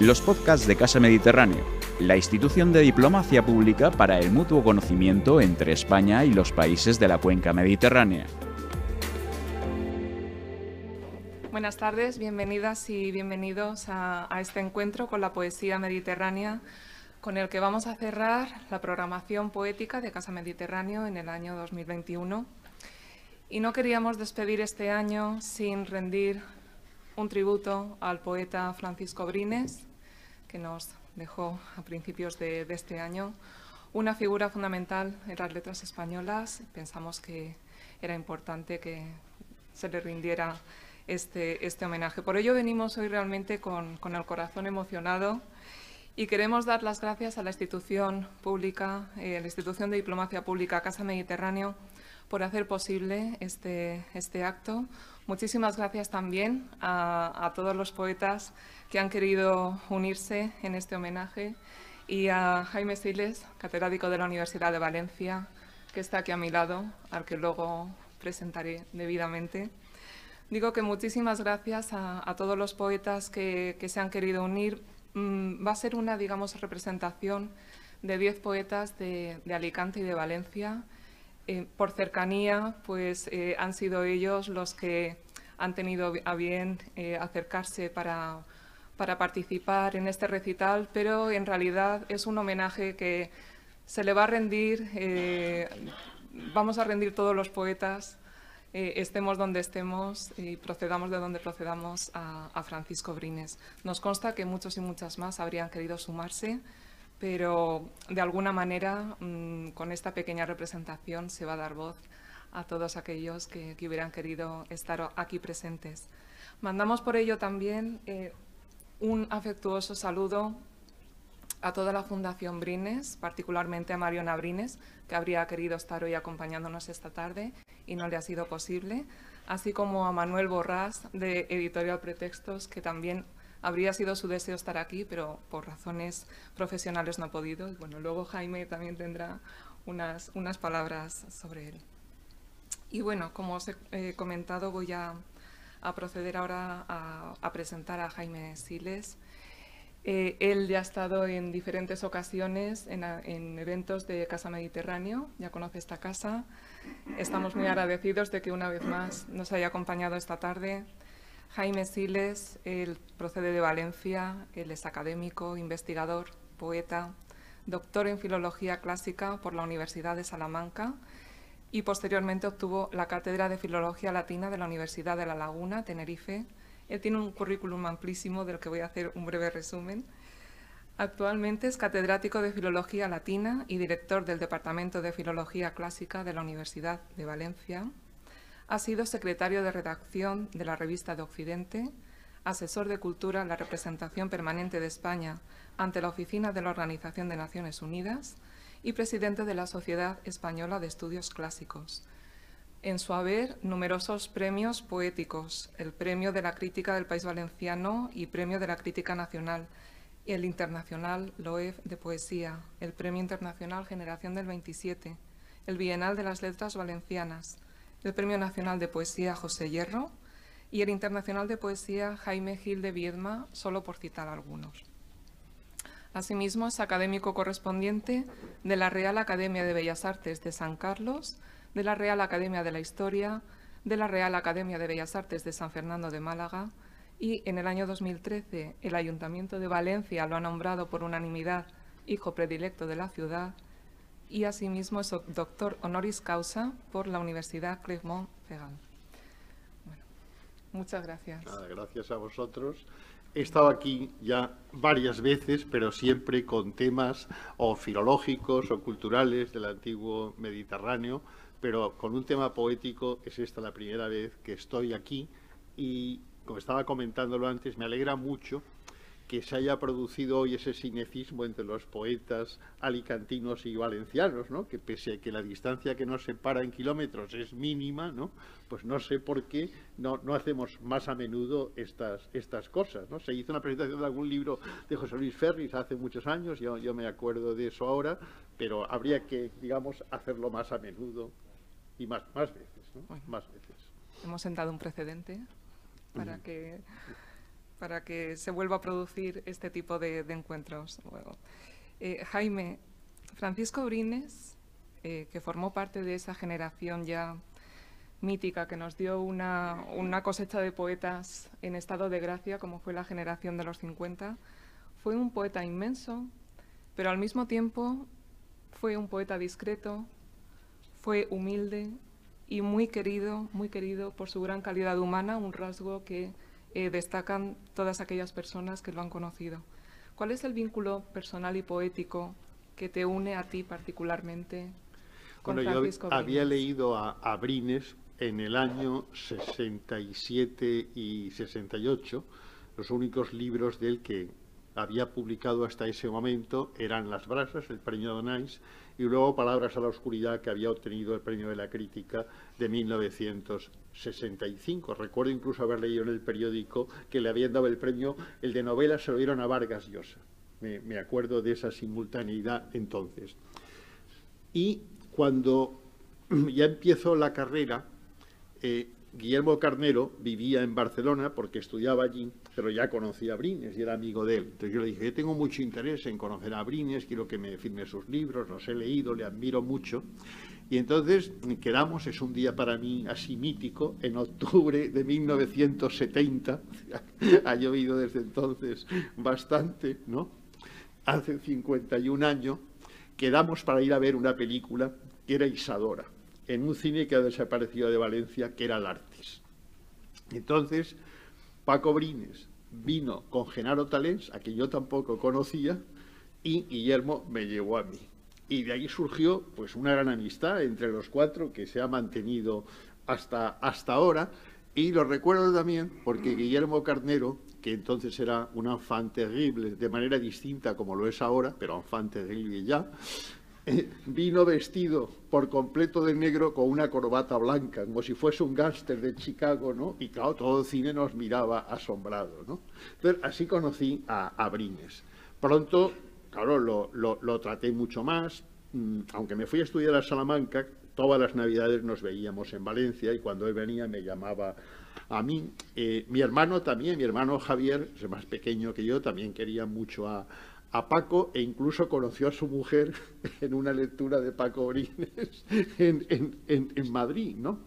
los podcasts de Casa Mediterráneo, la institución de diplomacia pública para el mutuo conocimiento entre España y los países de la cuenca mediterránea. Buenas tardes, bienvenidas y bienvenidos a, este encuentro con la poesía mediterránea, con el que vamos a cerrar la programación poética de Casa Mediterráneo en el año 2021. Y no queríamos despedir este año sin rendir un tributo al poeta Francisco Brines, que nos dejó a principios de, este año, una figura fundamental en las letras españolas. Pensamos que era importante que se le rindiera este, este homenaje. Por ello venimos hoy realmente con, el corazón emocionado y queremos dar las gracias a la institución pública, eh, la institución de diplomacia pública Casa Mediterráneo, por hacer posible este, este acto. Muchísimas gracias también a, todos los poetas que han querido unirse en este homenaje y a Jaime Siles, catedrático de la Universidad de Valencia, que está aquí a mi lado, al que luego presentaré debidamente. Digo que muchísimas gracias a, todos los poetas que, se han querido unir. Mm, va a ser una, digamos, representación de diez poetas de, de Alicante y de Valencia, eh, por cercanía, pues eh, han sido ellos los que han tenido a bien eh, acercarse para, para participar en este recital, pero en realidad es un homenaje que se le va a rendir, vamos a rendir todos los poetas, estemos donde estemos y procedamos de donde procedamos a, a Francisco Brines. Nos consta que muchos y muchas más habrían querido sumarse, pero de alguna manera mm, con esta pequeña representación se va a dar voz a todos aquellos que, hubieran querido estar aquí presentes. Mandamos por ello también eh, un afectuoso saludo a toda la Fundación Brines, particularmente a Mariona Brines, que habría querido estar hoy acompañándonos esta tarde y no le ha sido posible, así como a Manuel Borrás de Editorial Pretextos, que también Habría sido su deseo estar aquí, pero por razones profesionales no ha podido. Y bueno, luego Jaime también tendrá unas, unas palabras sobre él. Y bueno, como os he comentado, voy a, proceder ahora a, presentar a Jaime Siles. Eh, él ya ha estado en diferentes ocasiones en, en, eventos de Casa Mediterráneo, ya conoce esta casa. Estamos muy agradecidos de que una vez más nos haya acompañado esta tarde. Jaime Siles, él procede de Valencia, él es académico, investigador, poeta, doctor en Filología Clásica por la Universidad de Salamanca y posteriormente obtuvo la Cátedra de Filología Latina de la Universidad de La Laguna, Tenerife. Él tiene un currículum amplísimo del que voy a hacer un breve resumen. Actualmente es catedrático de Filología Latina y director del Departamento de Filología Clásica de la Universidad de Valencia. Ha sido secretario de redacción de la revista de Occidente, asesor de cultura en la representación permanente de España ante la Oficina de la Organización de Naciones Unidas y presidente de la Sociedad Española de Estudios Clásicos. En su haber, numerosos premios poéticos, el Premio de la Crítica del País Valenciano y Premio de la Crítica Nacional, el Internacional LOEF de Poesía, el Premio Internacional Generación del 27, el Bienal de las Letras Valencianas, el Premio Nacional de Poesía José Hierro y el Internacional de Poesía Jaime Gil de Viedma, solo por citar algunos. Asimismo, es académico correspondiente de la Real Academia de Bellas Artes de San Carlos, de la Real Academia de la Historia, de la Real Academia de Bellas Artes de San Fernando de Málaga y en el año 2013 el Ayuntamiento de Valencia lo ha nombrado por unanimidad hijo predilecto de la ciudad y asimismo es doctor honoris causa por la Universidad Clermont-Ferrand. Bueno, muchas gracias. gracias a vosotros. He estado aquí ya varias veces, pero siempre con temas o filológicos o culturales del antiguo Mediterráneo, pero con un tema poético es esta la primera vez que estoy aquí y, como estaba comentándolo antes, me alegra mucho que se haya producido hoy ese cinecismo entre los poetas alicantinos y valencianos, ¿no? que pese a que la distancia que nos separa en kilómetros es mínima, ¿no? pues no sé por qué no, no hacemos más a menudo estas, estas cosas. ¿no? Se hizo una presentación de algún libro de José Luis Ferris hace muchos años, yo, yo me acuerdo de eso ahora, pero habría que, digamos, hacerlo más a menudo y más, más veces. ¿no? más veces. Hemos sentado un precedente para que para que se vuelva a producir este tipo de, encuentros. Eh, Jaime, Francisco Brines, eh, que formó parte de esa generación ya mítica que nos dio una, una, cosecha de poetas en estado de gracia, como fue la generación de los 50, fue un poeta inmenso, pero al mismo tiempo fue un poeta discreto, fue humilde y muy querido, muy querido por su gran calidad humana, un rasgo que eh, destacan todas aquellas personas que lo han conocido. ¿Cuál es el vínculo personal y poético que te une a ti particularmente con bueno, Francisco yo había leído a, a, Brines en el año 67 y 68, los únicos libros del que había publicado hasta ese momento eran Las Brasas, el premio Donais, y luego Palabras a la Oscuridad, que había obtenido el premio de la crítica de 1965. Recuerdo incluso haber leído en el periódico que le habían dado el premio, el de novela se lo dieron a Vargas Llosa. Me, acuerdo de esa simultaneidad entonces. Y cuando ya empiezo la carrera, eh, Guillermo Carnero vivía en Barcelona porque estudiaba allí, pero ya conocía a Brines y era amigo de él. Entonces yo le dije, yo tengo mucho interés en conocer a Brines, quiero que me firme sus libros, los he leído, le admiro mucho. Y entonces quedamos, es un día para mí así mítico, en octubre de 1970, ha llovido desde entonces bastante, ¿no? Hace 51 años, quedamos para ir a ver una película que era Isadora en un cine que ha desaparecido de Valencia, que era el Artis. Entonces, Paco Brines vino con Genaro Talens, a quien yo tampoco conocía, y Guillermo me llevó a mí. Y de ahí surgió pues una gran amistad entre los cuatro que se ha mantenido hasta, hasta ahora. Y lo recuerdo también porque Guillermo Carnero, que entonces era un enfant terrible, de manera distinta como lo es ahora, pero enfant terrible ya, vino vestido por completo de negro con una corbata blanca, como si fuese un gángster de Chicago, ¿no? Y claro, todo el cine nos miraba asombrado, ¿no? Entonces, así conocí a, Brines. Pronto, claro, lo, traté mucho más, mm, aunque me fui a estudiar a Salamanca, todas las navidades nos veíamos en Valencia y cuando él venía me llamaba a mí. Eh, mi hermano también, mi hermano Javier, más pequeño que yo, también quería mucho a, a Paco e incluso conoció a su mujer en una lectura de Paco Brines en, Madrid, ¿no?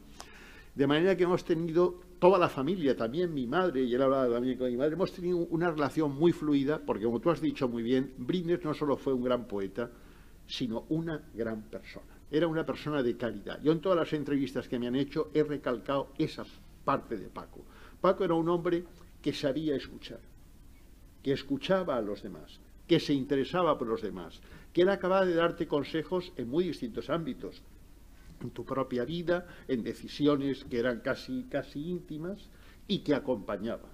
De manera que hemos tenido toda la familia, también mi madre, y él hablaba también con mi madre, hemos tenido una relación muy fluida, porque como tú has dicho muy bien, Brines no solo fue un gran poeta, sino una gran persona. Era una persona de calidad. Yo en todas las entrevistas que me han hecho he recalcado esa parte de Paco. Paco era un hombre que sabía escuchar, que escuchaba a los demás, que se interesaba por los demás, que era capaz de darte consejos en muy distintos ámbitos, en tu propia vida, en decisiones que eran casi, casi íntimas y que acompañaba.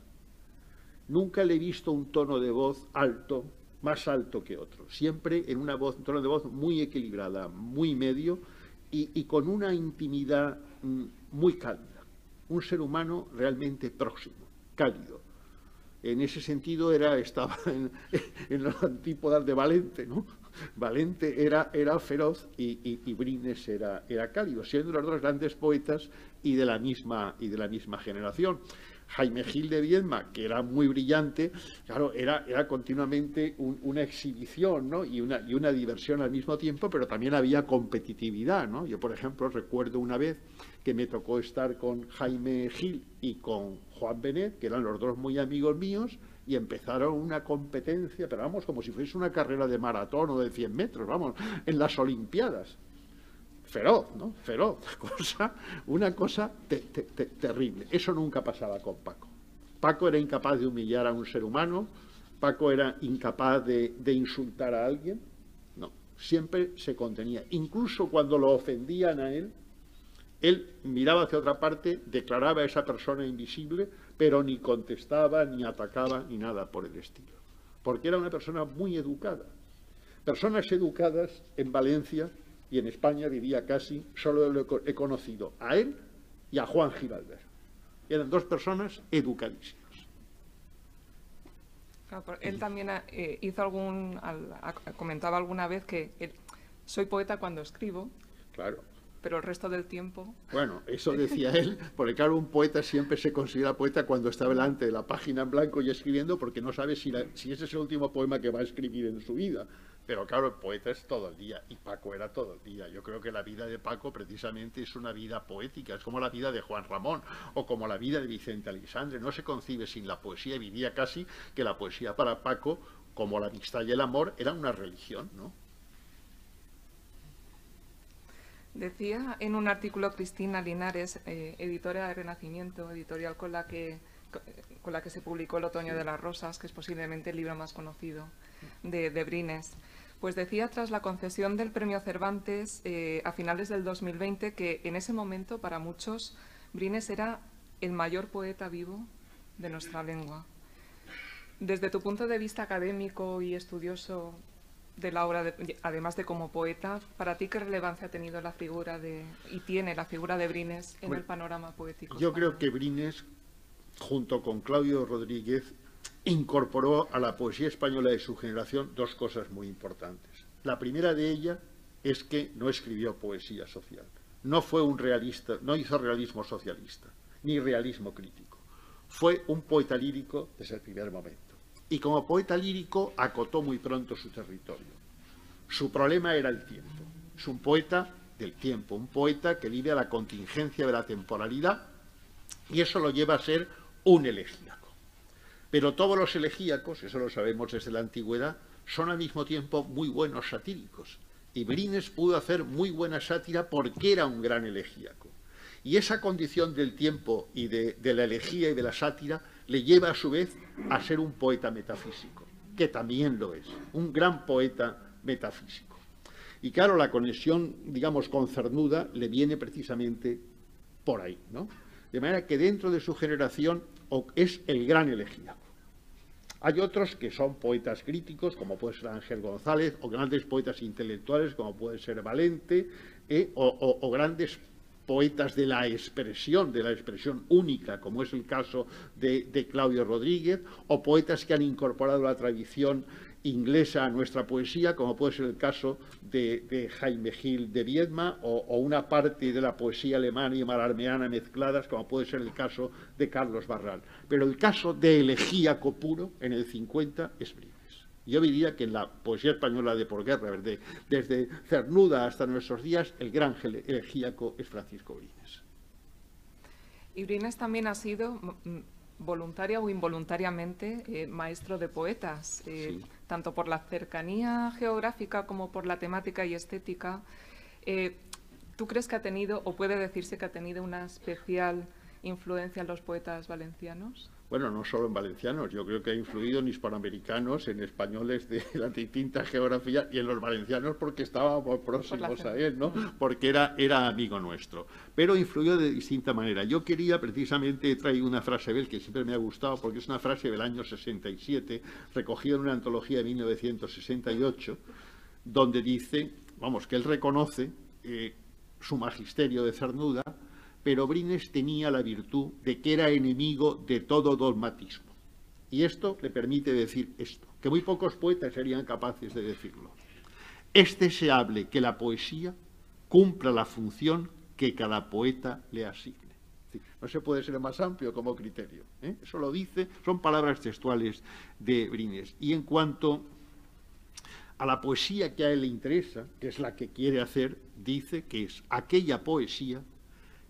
Nunca le he visto un tono de voz alto, más alto que otro, siempre en una voz, un tono de voz muy equilibrada, muy medio y, y con una intimidad mm, muy cálida. Un ser humano realmente próximo, cálido, en ese sentido era, estaba en, en los antípodas de Valente, ¿no? Valente era, era feroz y, Brines era, era cálido, siendo los dos grandes poetas y de la misma, y de la misma generación. Jaime Gil de Viedma, que era muy brillante, claro, era, era continuamente una exhibición ¿no? y, una, y una diversión al mismo tiempo, pero también había competitividad. ¿no? Yo, por ejemplo, recuerdo una vez que me tocó estar con Jaime Gil y con Juan Benet, que eran los dos muy amigos míos, y empezaron una competencia, pero vamos, como si fuese una carrera de maratón o de 100 metros, vamos, en las Olimpiadas feroz, ¿no? Feroz, cosa, una cosa terrible. Eso nunca pasaba con Paco. Paco era incapaz de humillar a un ser humano, Paco era incapaz de, insultar a alguien, no, siempre se contenía. Incluso cuando lo ofendían a él, él miraba hacia otra parte, declaraba a esa persona invisible, pero ni contestaba, ni atacaba, ni nada por el estilo. Porque era una persona muy educada. Personas educadas en Valencia y en España diría casi, solo he conocido a él y a Juan Giralder. Eran dos personas educadísimas. él también eh, hizo algún, comentaba alguna vez que soy poeta cuando escribo. Claro. pero el resto del tiempo... Bueno, eso decía él, porque claro, un poeta siempre se considera poeta cuando está delante de la página en blanco y escribiendo, porque no sabe si, si ese es el último poema que va a escribir en su vida. Pero claro, el poeta es todo el día, y Paco era todo el día. Yo creo que la vida de Paco precisamente es una vida poética, es como la vida de Juan Ramón, o como la vida de Vicente Alexandre. No se concibe sin la poesía, y vivía casi que la poesía para Paco, como la amistad y el amor, era una religión, ¿no? Decía en un artículo Cristina Linares, eh, editora de Renacimiento, editorial con la, que, con la que se publicó El Otoño de las Rosas, que es posiblemente el libro más conocido de, Brines. Pues decía tras la concesión del premio Cervantes eh, a finales del 2020 que en ese momento para muchos Brines era el mayor poeta vivo de nuestra lengua. Desde tu punto de vista académico y estudioso, de la obra, además de como poeta, ¿para ti qué relevancia ha tenido la figura de, y tiene la figura de Brines en el panorama poético? Yo creo que Brines, junto con Claudio Rodríguez, incorporó a la poesía española de su generación dos cosas muy importantes. La primera de ellas es que no escribió poesía social. No fue un realista, no hizo realismo socialista, ni realismo crítico. Fue un poeta lírico desde el primer momento y como poeta lírico acotó muy pronto su territorio. Su problema era el tiempo. Es un poeta del tiempo, un poeta que vive a la contingencia de la temporalidad y eso lo lleva a ser un elegíaco. Pero todos los elegíacos, eso lo sabemos desde la antigüedad, son al mismo tiempo muy buenos satíricos. Y Brines pudo hacer muy buena sátira porque era un gran elegíaco. Y esa condición del tiempo y de, de la elegía y de la sátira le lleva a su vez a ser un poeta metafísico, que también lo es, un gran poeta metafísico. Y claro, la conexión, digamos, con Cernuda le viene precisamente por ahí, ¿no? De manera que dentro de su generación es el gran elegíaco. Hay otros que son poetas críticos, como puede ser Ángel González, o grandes poetas intelectuales, como puede ser Valente, eh, o grandes poetas de la expresión, de la expresión única, como es el caso de, Claudio Rodríguez, o poetas que han incorporado la tradición inglesa a nuestra poesía, como puede ser el caso de, Jaime Gil de Viedma, o, una parte de la poesía alemana y malarmeana mezcladas, como puede ser el caso de Carlos Barral. Pero el caso de elegíaco puro en el 50 es Brito. Yo diría que en la poesía española de por guerra, desde, Cernuda hasta nuestros días, el gran elegíaco es Francisco Brines. Y Brines también ha sido mm, voluntaria o involuntariamente eh, maestro de poetas, eh, tanto por la cercanía geográfica como por la temática y estética. Eh, ¿Tú crees que ha tenido, o puede decirse que ha tenido una especial influencia en los poetas valencianos? Bueno, no solo en valencianos, yo creo que ha influido en hispanoamericanos, en españoles de la distinta geografía y en los valencianos porque estábamos próximos a él, ¿no? Porque era, era amigo nuestro. Pero influyó de distinta manera. Yo quería precisamente traer una frase de él que siempre me ha gustado porque es una frase del año 67, recogida en una antología de 1968, donde dice, vamos, que él reconoce eh, su magisterio de Cernuda, pero Brines tenía la virtud de que era enemigo de todo dogmatismo. Y esto le permite decir esto, que muy pocos poetas serían capaces de decirlo. Es deseable que la poesía cumpla la función que cada poeta le asigne. No se puede ser más amplio como criterio. ¿eh? Eso lo dice, son palabras textuales de Brines. Y en cuanto a la poesía que a él le interesa, que es la que quiere hacer, dice que es aquella poesía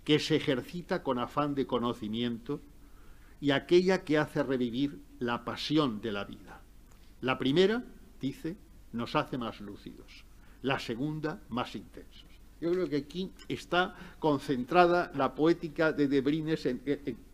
que se ejercita con afán de conocimiento y aquella que hace revivir la pasión de la vida. La primera, dice, nos hace más lúcidos, la segunda, más intensos. Yo creo que aquí está concentrada la poética de Debrines,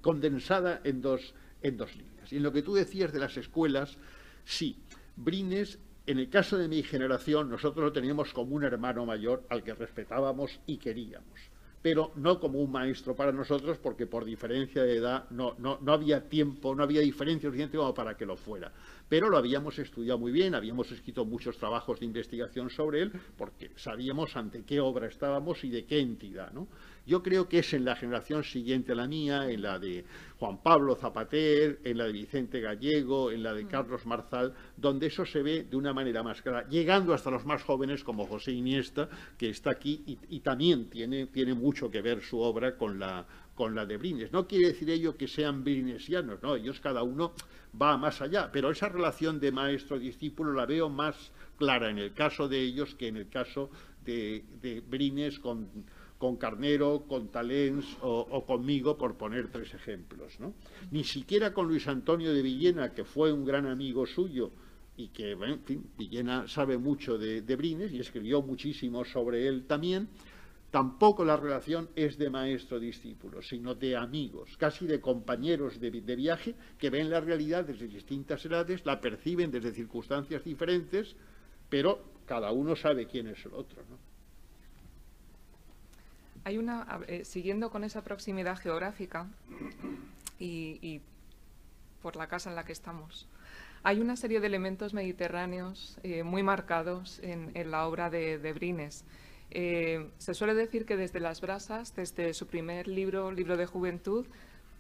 condensada en dos, en dos líneas. Y en lo que tú decías de las escuelas, sí, Brines, en el caso de mi generación, nosotros lo teníamos como un hermano mayor al que respetábamos y queríamos pero no como un maestro para nosotros, porque por diferencia de edad no, no, no, había tiempo, no había diferencia suficiente como para que lo fuera. Pero lo habíamos estudiado muy bien, habíamos escrito muchos trabajos de investigación sobre él, porque sabíamos ante qué obra estábamos y de qué entidad. ¿no? Yo creo que es en la generación siguiente a la mía, en la de Juan Pablo Zapater, en la de Vicente Gallego, en la de mm. Carlos Marzal, donde eso se ve de una manera más clara, llegando hasta los más jóvenes como José Iniesta, que está aquí y, también tiene, tiene mucho que ver su obra con la, con la de Brines. No quiere decir ello que sean brinesianos, no, ellos cada uno va más allá, pero esa relación de maestro-discípulo la veo más clara en el caso de ellos que en el caso de, de Brines con con Carnero, con Talens o, conmigo, por poner tres ejemplos. ¿no? Ni siquiera con Luis Antonio de Villena, que fue un gran amigo suyo y que, en fin, Villena sabe mucho de, Brines y escribió muchísimo sobre él también, tampoco la relación es de maestro-discípulo, sino de amigos, casi de compañeros de, viaje que ven la realidad desde distintas edades, la perciben desde circunstancias diferentes, pero cada uno sabe quién es el otro. Hay una, eh, siguiendo con esa proximidad geográfica y, por la casa en la que estamos, hay una serie de elementos mediterráneos eh, muy marcados en, la obra de, Brines. Eh, se suele decir que desde Las Brasas, desde su primer libro, Libro de Juventud,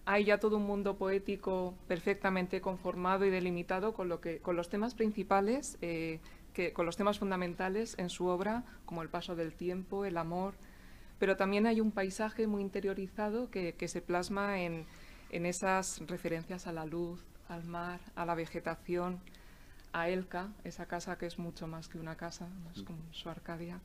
hay ya todo un mundo poético perfectamente conformado y delimitado con, lo que, con los temas principales, con los temas fundamentales en su obra, como el paso del tiempo, el amor, pero también hay un paisaje muy interiorizado que, se plasma en, esas referencias a la luz, al mar, a la vegetación, a Elka, esa casa que es mucho más que una casa, es como su Arcadia.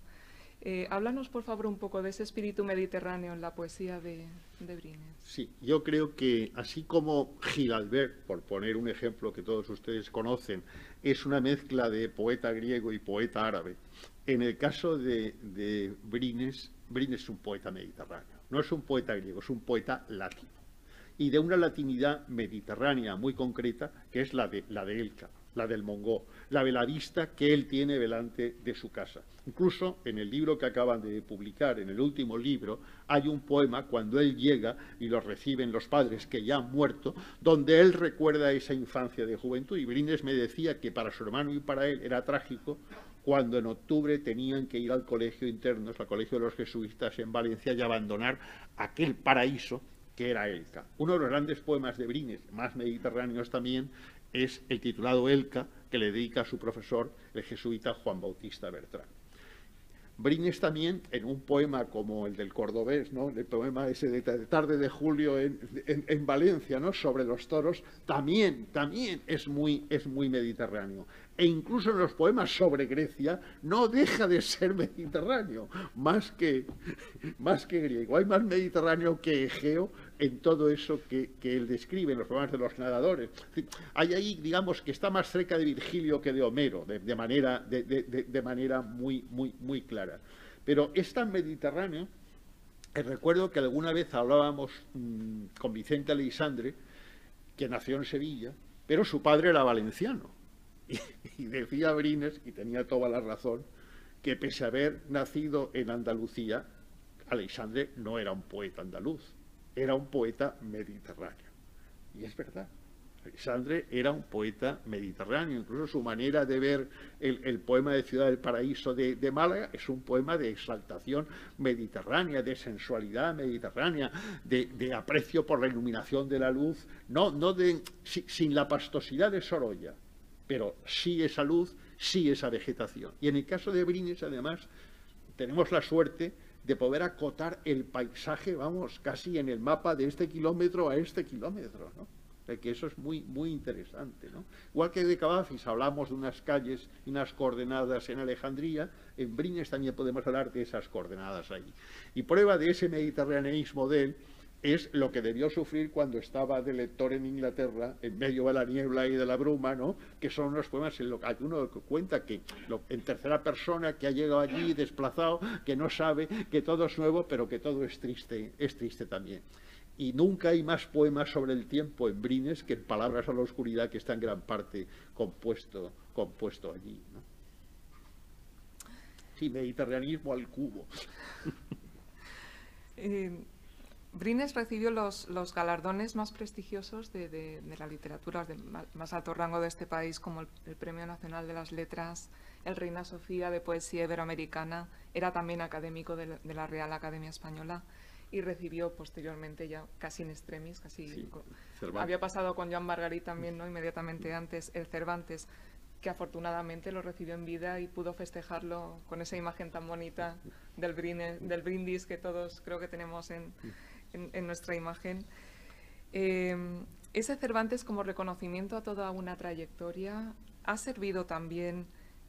Eh, háblanos, por favor, un poco de ese espíritu mediterráneo en la poesía de, de Brines. Sí, yo creo que así como Gilalbert, por poner un ejemplo que todos ustedes conocen, es una mezcla de poeta griego y poeta árabe, en el caso de, de Brines Brines es un poeta mediterráneo, no es un poeta griego, es un poeta latino. Y de una latinidad mediterránea muy concreta, que es la de, la de la del Mongó, la de la vista que él tiene delante de su casa. Incluso en el libro que acaban de publicar, en el último libro, hay un poema cuando él llega y lo reciben los padres que ya han muerto, donde él recuerda esa infancia de juventud. Y Brines me decía que para su hermano y para él era trágico cuando en octubre tenían que ir al colegio internos, al colegio de los jesuitas en Valencia y abandonar aquel paraíso que era Elca. Uno de los grandes poemas de Brines, más mediterráneos también, es el titulado Elca, que le dedica a su profesor, el jesuita Juan Bautista Bertrán. Brines también, en un poema como el del cordobés, ¿no? el poema ese de tarde de julio en, en, Valencia, ¿no? sobre los toros, también, también es muy, es muy mediterráneo e incluso en los poemas sobre Grecia, no deja de ser mediterráneo, más que, más que griego. Hay más mediterráneo que Egeo en todo eso que, él describe en los poemas de los nadadores. Hay ahí, digamos, que está más cerca de Virgilio que de Homero, de, manera, muy, clara. Pero es tan mediterráneo, recuerdo que alguna vez hablábamos mm, con Vicente Aleixandre, que nació en Sevilla, pero su padre era valenciano. Y, decía Brines, y tenía toda la razón, que pese a haber nacido en Andalucía, Alexandre no era un poeta andaluz, era un poeta mediterráneo. Y es verdad. Alexandre era un poeta mediterráneo, incluso su manera de ver el, poema de Ciudad del Paraíso de, Málaga es un poema de exaltación mediterránea, de sensualidad mediterránea, de, aprecio por la iluminación de la luz, no, no de, sin la pastosidad de Sorolla, pero sí esa luz, sí esa vegetación. Y en el caso de Brines, además, tenemos la suerte de poder acotar el paisaje, vamos, casi en el mapa de este kilómetro a este kilómetro, ¿no? Que eso es muy, muy interesante, ¿no? Igual que de Cavafis hablamos de unas calles y unas coordenadas en Alejandría, en Brines también podemos hablar de esas coordenadas ahí. Y prueba de ese mediterraneismo de él es lo que debió sufrir cuando estaba de lector en Inglaterra, en medio de la niebla y de la bruma, ¿no? que son unos poemas en los que uno cuenta que en tercera persona, que ha llegado allí desplazado, que no sabe, que todo es nuevo, pero que todo es triste, es triste también. Y nunca hay más poemas sobre el tiempo en Brines que en Palabras a la Oscuridad, que está en gran parte compuesto, compuesto allí. ¿no? Sí, mediterranismo al cubo. Eh, Brines recibió los, galardones más prestigiosos de, la literatura de más alto rango de este país, como el, Premio Nacional de las Letras, el Reina Sofía de Poesía Iberoamericana, era también académico de la, Real Academia Española y recibió posteriormente ya casi en extremis, casi había pasado con Joan Margarit también, ¿no? Inmediatamente antes el Cervantes, que afortunadamente lo recibió en vida y pudo festejarlo con esa imagen tan bonita del, del brindis que todos creo que tenemos en, nuestra imagen. Eh, ese Cervantes como reconocimiento a toda una trayectoria ha servido también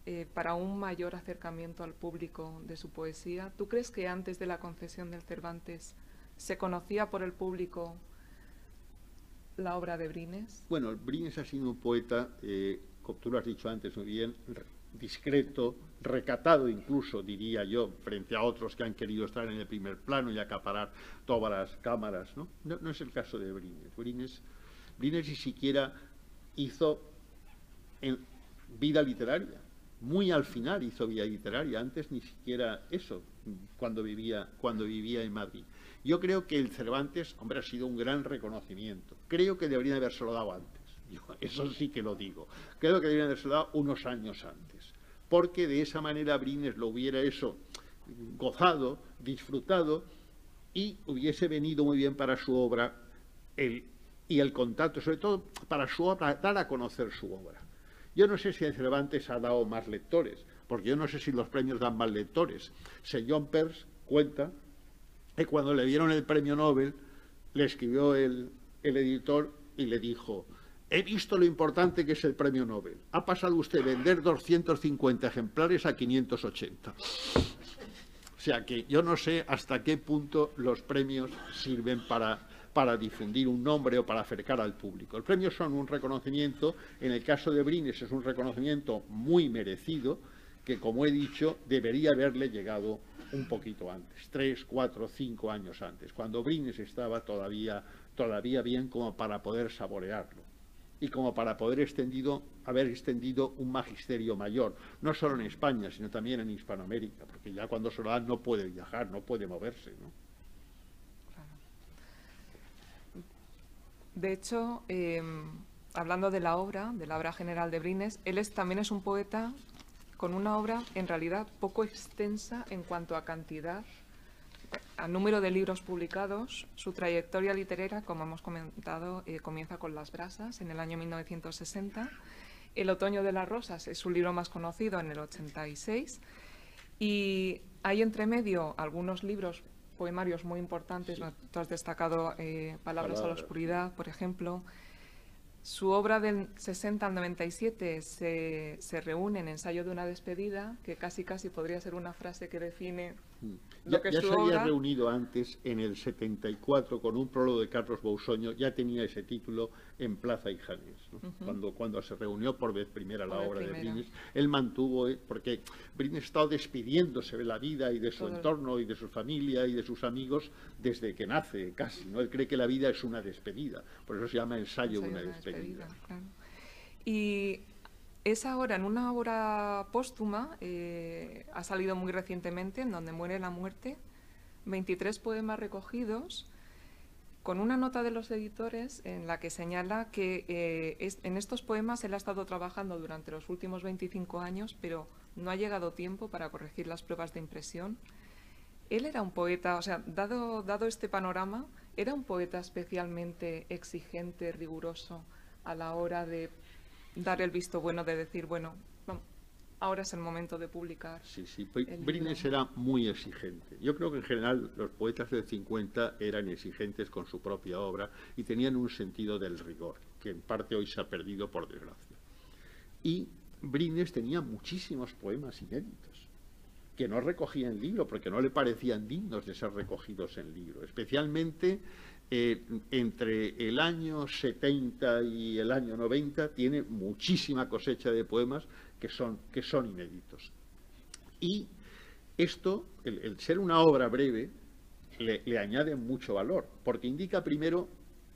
eh, para un mayor acercamiento al público de su poesía. ¿Tú crees que antes de la concesión del Cervantes se conocía por el público la obra de Brines? Bueno, Brines ha sido un poeta, eh, como tú lo has dicho antes muy bien, discreto, recatado incluso, diría yo, frente a otros que han querido estar en el primer plano y acaparar todas las cámaras. No, no, es el caso de Brines. Brines, Brines ni siquiera hizo en vida literaria muy al final hizo vida literaria, antes ni siquiera eso, cuando vivía, cuando vivía en Madrid. Yo creo que el Cervantes, hombre, ha sido un gran reconocimiento. Creo que deberían habérselo dado antes. eso sí que lo digo. Creo que deberían habérselo dado unos años antes. Porque de esa manera Brines lo hubiera eso gozado, disfrutado y hubiese venido muy bien para su obra el, y el contacto, sobre todo para su obra, dar a conocer su obra. Yo no sé si Cervantes ha dado más lectores, porque yo no sé si los premios dan más lectores. Se John Peirce cuenta que cuando le dieron el premio Nobel, le escribió el, el editor y le dijo, he visto lo importante que es el premio Nobel. Ha pasado usted vender 250 ejemplares a 580. O sea que yo no sé hasta qué punto los premios sirven para difundir un nombre o para acercar al público. El premio son un reconocimiento, en el caso de Brines es un reconocimiento muy merecido, que como he dicho, debería haberle llegado un poquito antes, tres, cuatro, cinco años antes, cuando Brines estaba todavía bien como para poder saborearlo y como para poder extendido, haber extendido un magisterio mayor, no solo en España, sino también en Hispanoamérica, porque ya cuando se no puede viajar, no puede moverse. ¿no? De hecho, em, hablando de la obra, de la obra general de Brines, él también es un poeta con una obra en realidad poco extensa en cuanto a cantidad, a número de libros publicados. Su trayectoria literaria, como hemos comentado, eh, comienza con Las Brasas en el año 1960. El Otoño de las Rosas es su libro más conocido en el 86. Y hay entre medio algunos libros poemarios muy importantes. Tú has destacado eh, Palabras a la Oscuridad, por ejemplo. Su obra del 60 al 97 se, se reúne en Ensayo de una despedida, que casi casi podría ser una frase que define mm. ya, se había reunido antes en el 74 con un prólogo de Carlos Bousoño, ya tenía ese título en Plaza y cuando, cuando se reunió por vez primera la obra de Brines. Él mantuvo, eh, porque Brines estaba despidiéndose de la vida y de su entorno y de su familia y de sus amigos desde que nace casi. ¿no? Él cree que la vida es una despedida, por eso se llama ensayo, de una despedida. Y es ahora, en una obra póstuma, eh, ha salido muy recientemente, en donde muere la muerte, 23 poemas recogidos con una nota de los editores en la que señala que eh, en estos poemas él ha estado trabajando durante los últimos 25 años, pero no ha llegado tiempo para corregir las pruebas de impresión. Él era un poeta, o sea, dado, dado este panorama, era un poeta especialmente exigente, riguroso a la hora de dar el visto bueno, de decir, bueno, ahora es el momento de publicar. Sí, sí, Brines era muy exigente. Yo creo que en general los poetas del 50 eran exigentes con su propia obra y tenían un sentido del rigor, que en parte hoy se ha perdido por desgracia. Y Brines tenía muchísimos poemas inéditos que no recogía en libro porque no le parecían dignos de ser recogidos en libro, especialmente eh, entre el año 70 y el año 90 tiene muchísima cosecha de poemas que son, que son inéditos. Y esto, el, ser una obra breve, le, añade mucho valor, porque indica primero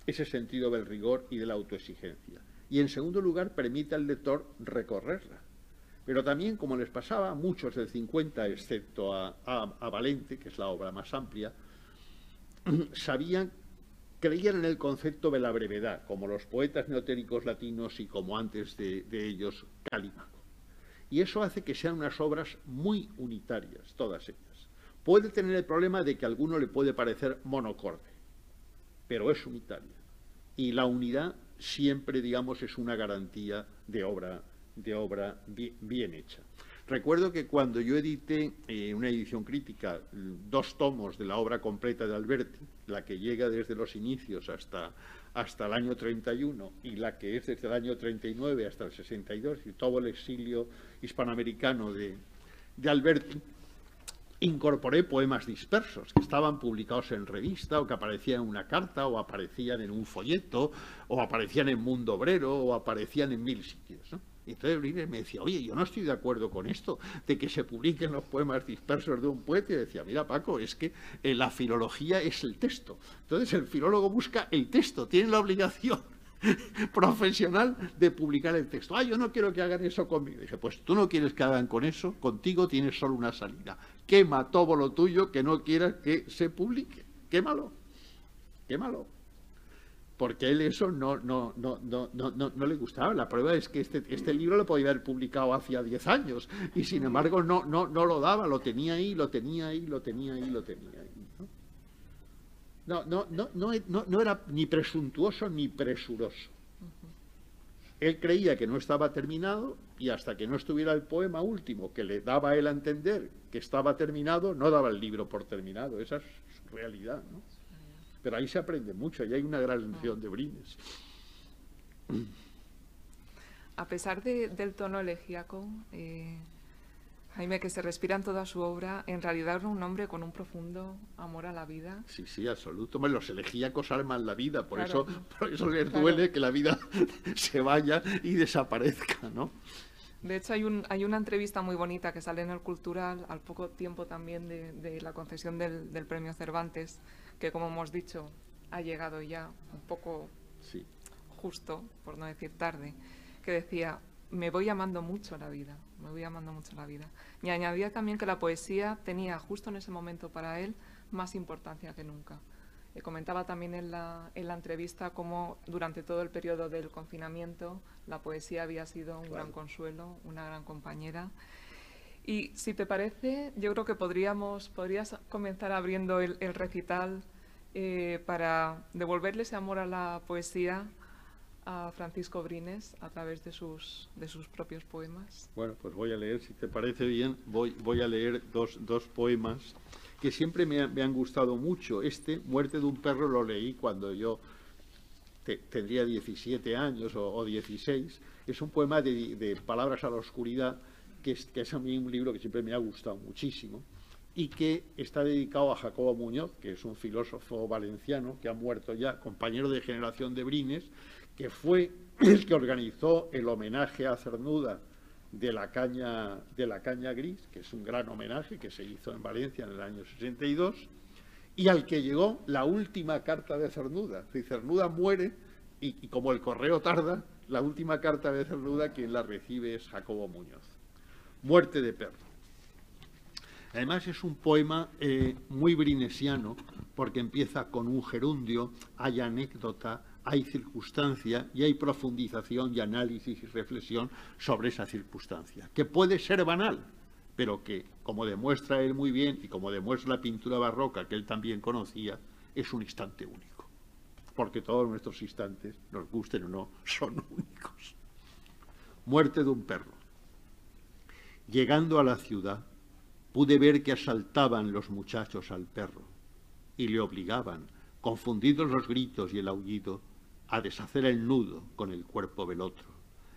ese sentido del rigor y de la autoexigencia. Y en segundo lugar, permite al lector recorrerla. Pero también, como les pasaba a muchos del 50, excepto a, a, Valente, que es la obra más amplia, sabían, creían en el concepto de la brevedad, como los poetas neotéricos latinos y como antes de, ellos Calima. Y eso hace que sean unas obras muy unitarias, todas ellas, Puede tener el problema de que a alguno le puede parecer monocorde, pero es unitaria. Y la unidad siempre, digamos, es una garantía de obra, de obra bien, hecha. Recuerdo que cuando yo edité eh, una edición crítica, dos tomos de la obra completa de Alberti, la que llega desde los inicios hasta, hasta el año 31 y la que es desde el año 39 hasta el 62, y todo el exilio hispanoamericano de, de Alberti, incorporé poemas dispersos que estaban publicados en revista o que aparecían en una carta o aparecían en un folleto o aparecían en Mundo Obrero o aparecían en mil sitios. Entonces Brines me decía, oye, yo no estoy de acuerdo con esto, de que se publiquen los poemas dispersos de un poeta. Y decía, mira Paco, es que eh, la filología es el texto. Entonces el filólogo busca el texto, tiene la obligación profesional de publicar el texto. Ah, yo no quiero que hagan eso conmigo. Dije, pues tú no quieres que hagan con eso, contigo tienes solo una salida. Quema todo lo tuyo que no quieras que se publique. Quémalo. Quémalo. Porque él eso no, no, no, no, no, no le gustaba. La prueba es que este, este libro lo podía haber publicado hacía 10 años y sin embargo no, no, no lo daba, lo tenía ahí, lo tenía ahí, lo tenía ahí, lo tenía ahí. No, no, no, no, no era ni presuntuoso ni presuroso. Él creía que no estaba terminado y hasta que no estuviera el poema último que le daba a él a entender que estaba terminado, no daba el libro por terminado. Esa es su realidad. ¿no? Pero ahí se aprende mucho y hay una gran lección de Brines. A pesar del tono elegíaco, eh, Jaime, que se respira en toda su obra, en realidad era un hombre con un profundo amor a la vida. Sí, sí, absoluto. los elegíacos arman la vida, por eso, por eso les duele que la vida se vaya y desaparezca, ¿no? De hecho, hay, un, hay una entrevista muy bonita que sale en el Cultural al poco tiempo también de, la concesión del, del, premio Cervantes, que como hemos dicho, ha llegado ya un poco sí. justo, por no decir tarde, que decía, me voy amando mucho la vida, me voy amando mucho la vida. Y añadía también que la poesía tenía justo en ese momento para él más importancia que nunca. Eh, comentaba también en la, en la, entrevista cómo durante todo el periodo del confinamiento la poesía había sido un gran consuelo, una gran compañera. Y si te parece, yo creo que podríamos, podrías comenzar abriendo el, recital eh, para devolverle ese amor a la poesía a Francisco Brines a través de sus, de sus propios poemas. Bueno, pues voy a leer, si te parece bien, voy, voy a leer dos, dos poemas que siempre me, han gustado mucho. Este, Muerte de un perro, lo leí cuando yo tendría 17 años o, 16. Es un poema de, de, Palabras a la Oscuridad, que es, a mí un libro que siempre me ha gustado muchísimo y que está dedicado a Jacobo Muñoz, que es un filósofo valenciano que ha muerto ya, compañero de generación de Brines, que fue el que organizó el homenaje a Cernuda de la caña, de la caña gris, que es un gran homenaje que se hizo en Valencia en el año 62, y al que llegó la última carta de Cernuda. Si Cernuda muere, y, como el correo tarda, la última carta de Cernuda quien la recibe es Jacobo Muñoz. Muerte de perro. Además es un poema eh, muy brinesiano porque empieza con un gerundio, hay anécdota, hay circunstancia y hay profundización y análisis y reflexión sobre esa circunstancia, que puede ser banal, pero que, como demuestra él muy bien y como demuestra la pintura barroca que él también conocía, es un instante único. Porque todos nuestros instantes, nos gusten o no, son únicos. Muerte de un perro. Llegando a la ciudad, pude ver que asaltaban los muchachos al perro y le obligaban, confundidos los gritos y el aullido, a deshacer el nudo con el cuerpo del otro,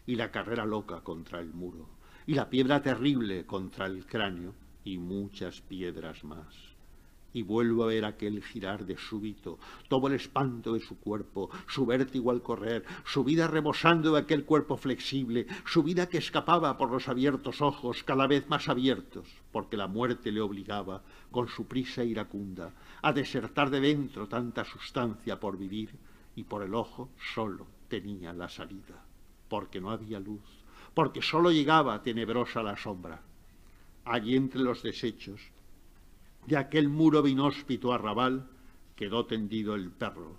y la carrera loca contra el muro, y la piedra terrible contra el cráneo, y muchas piedras más y vuelvo a ver aquel girar de súbito, todo el espanto de su cuerpo, su vértigo al correr, su vida rebosando de aquel cuerpo flexible, su vida que escapaba por los abiertos ojos, cada vez más abiertos, porque la muerte le obligaba, con su prisa iracunda, a desertar de dentro tanta sustancia por vivir, y por el ojo solo tenía la salida, porque no había luz, porque solo llegaba tenebrosa la sombra. Allí entre los desechos, de aquel muro inhóspito arrabal quedó tendido el perro,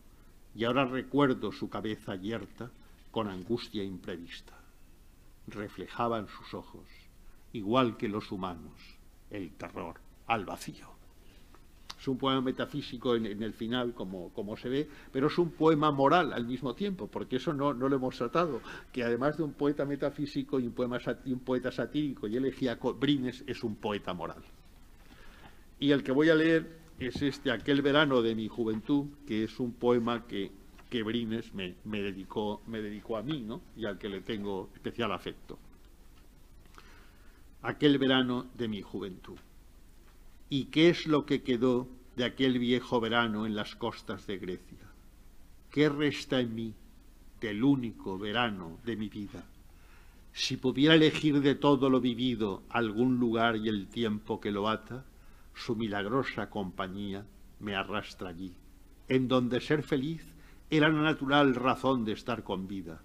y ahora recuerdo su cabeza yerta con angustia imprevista. Reflejaban sus ojos, igual que los humanos, el terror al vacío. Es un poema metafísico en, el final, como, como, se ve, pero es un poema moral al mismo tiempo, porque eso no, no lo hemos tratado, que además de un poeta metafísico y un, poema, y un poeta satírico y elegíaco, Brines es un poeta moral. Y el que voy a leer es este Aquel verano de mi juventud, que es un poema que, que Brines me, dedicó, me dedicó a mí, ¿no? y al que le tengo especial afecto. Aquel verano de mi juventud. ¿Y qué es lo que quedó de aquel viejo verano en las costas de Grecia? ¿Qué resta en mí del único verano de mi vida? Si pudiera elegir de todo lo vivido algún lugar y el tiempo que lo ata, su milagrosa compañía me arrastra allí, en donde ser feliz era la natural razón de estar con vida.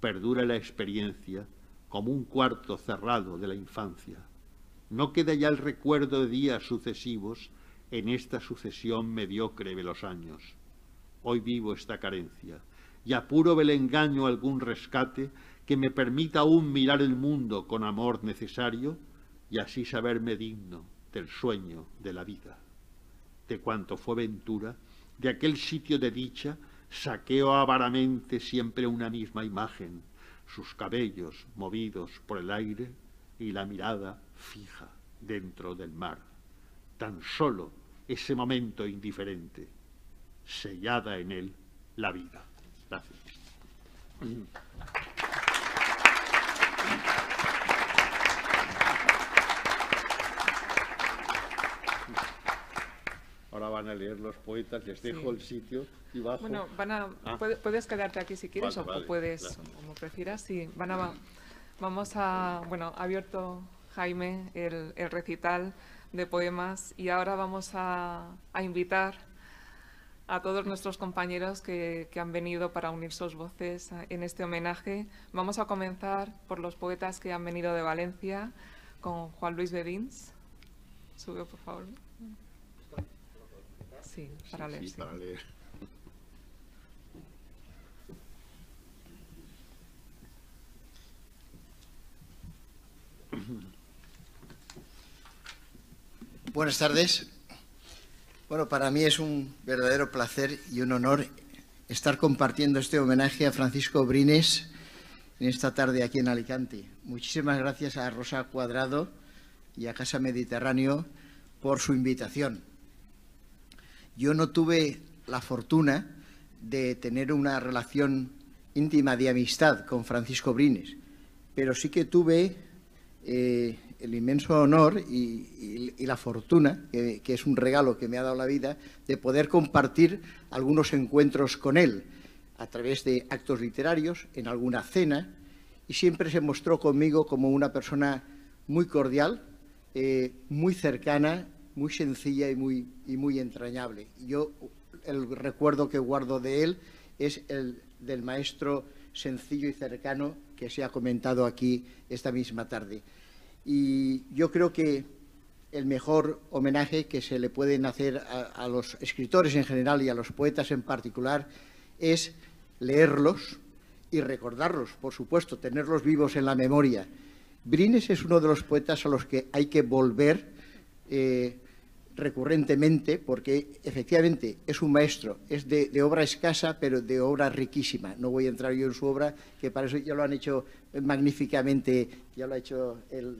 Perdura la experiencia como un cuarto cerrado de la infancia. No queda ya el recuerdo de días sucesivos en esta sucesión mediocre de los años. Hoy vivo esta carencia y apuro del engaño algún rescate que me permita aún mirar el mundo con amor necesario y así saberme digno del sueño de la vida. De cuanto fue ventura, de aquel sitio de dicha, saqueo avaramente siempre una misma imagen, sus cabellos movidos por el aire y la mirada fija dentro del mar. Tan solo ese momento indiferente, sellada en él la vida. Gracias. Ahora van a leer los poetas, les dejo el sitio y bajo. Bueno, van a, ah. puedes, quedarte aquí si quieres o puedes, como prefieras. Sí, van a, vamos a, bueno, ha abierto Jaime el, recital de poemas y ahora vamos a, invitar a todos nuestros compañeros que, que, han venido para unir sus voces en este homenaje. Vamos a comenzar por los poetas que han venido de Valencia, con Juan Luis Bedins. Sube, por favor. Sí, para leer. Sí, para leer. Buenas tardes. Bueno, para mí es un verdadero placer y un honor estar compartiendo este homenaje a Francisco Brines en esta tarde aquí en Alicante. Muchísimas gracias a Rosa Cuadrado y a Casa Mediterráneo por su invitación. Yo no tuve la fortuna de tener una relación íntima de amistad con Francisco Brines, pero sí que tuve eh, el inmenso honor y, la fortuna, que, es un regalo que me ha dado la vida, de poder compartir algunos encuentros con él a través de actos literarios, en alguna cena, y siempre se mostró conmigo como una persona muy cordial, eh, muy cercana muy sencilla y muy, y muy entrañable. Yo el recuerdo que guardo de él es el del maestro sencillo y cercano que se ha comentado aquí esta misma tarde. Y yo creo que el mejor homenaje que se le pueden hacer a, los escritores en general y a los poetas en particular es leerlos y recordarlos, por supuesto, tenerlos vivos en la memoria. Brines es uno de los poetas a los que hay que volver eh, recurrentemente porque efectivamente es un maestro, es de, obra escasa pero de obra riquísima. No voy a entrar yo en su obra, que para eso ya lo han hecho magníficamente, ya lo ha hecho el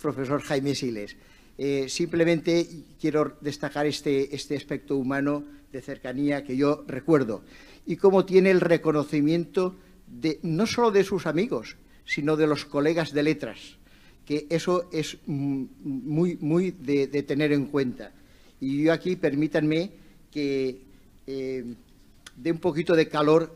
profesor Jaime Siles. Eh, simplemente quiero destacar este, este aspecto humano de cercanía que yo recuerdo y cómo tiene el reconocimiento de, no solo de sus amigos, sino de los colegas de letras que eso es muy, muy de, tener en cuenta. Y yo aquí permítanme que eh, dé un poquito de calor,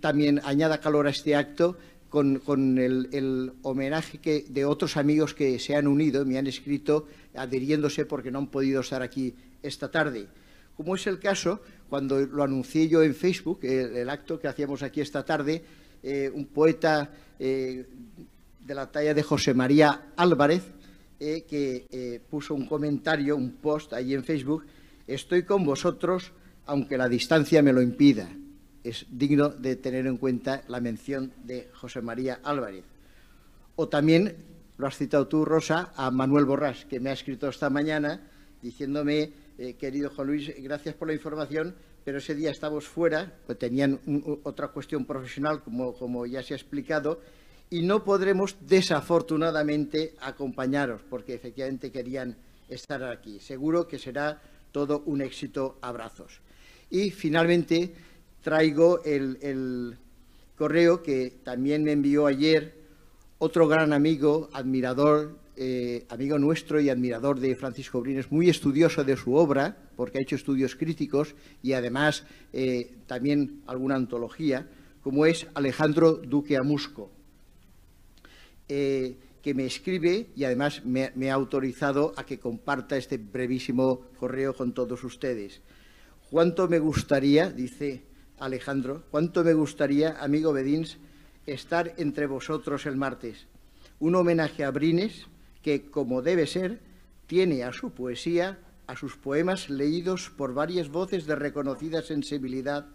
también añada calor a este acto con, el, homenaje que, de otros amigos que se han unido, me han escrito adhiriéndose porque no han podido estar aquí esta tarde. Como es el caso, cuando lo anuncié yo en Facebook, el, acto que hacíamos aquí esta tarde, eh, un poeta eh, de la talla de José María Álvarez, eh, que eh, puso un comentario, un post ahí en Facebook, estoy con vosotros aunque la distancia me lo impida. Es digno de tener en cuenta la mención de José María Álvarez. O también, lo has citado tú, Rosa, a Manuel Borrás, que me ha escrito esta mañana diciéndome eh, querido Juan Luis, gracias por la información, pero ese día estábamos fuera, pues tenían otra cuestión profesional, como, como ya se ha explicado, y no podremos desafortunadamente acompañaros, porque efectivamente querían estar aquí. Seguro que será todo un éxito. Abrazos. Y finalmente traigo el, correo que también me envió ayer otro gran amigo, admirador, eh, amigo nuestro y admirador de Francisco Brines, muy estudioso de su obra, porque ha hecho estudios críticos y además eh, también alguna antología, como es Alejandro Duque Amusco. Eh, que me escribe y además me, ha autorizado a que comparta este brevísimo correo con todos ustedes. ¿Cuánto me gustaría, dice Alejandro, cuánto me gustaría, amigo Bedins, estar entre vosotros el martes? Un homenaje a Brines que, como debe ser, tiene a su poesía, a sus poemas leídos por varias voces de reconocida sensibilidad,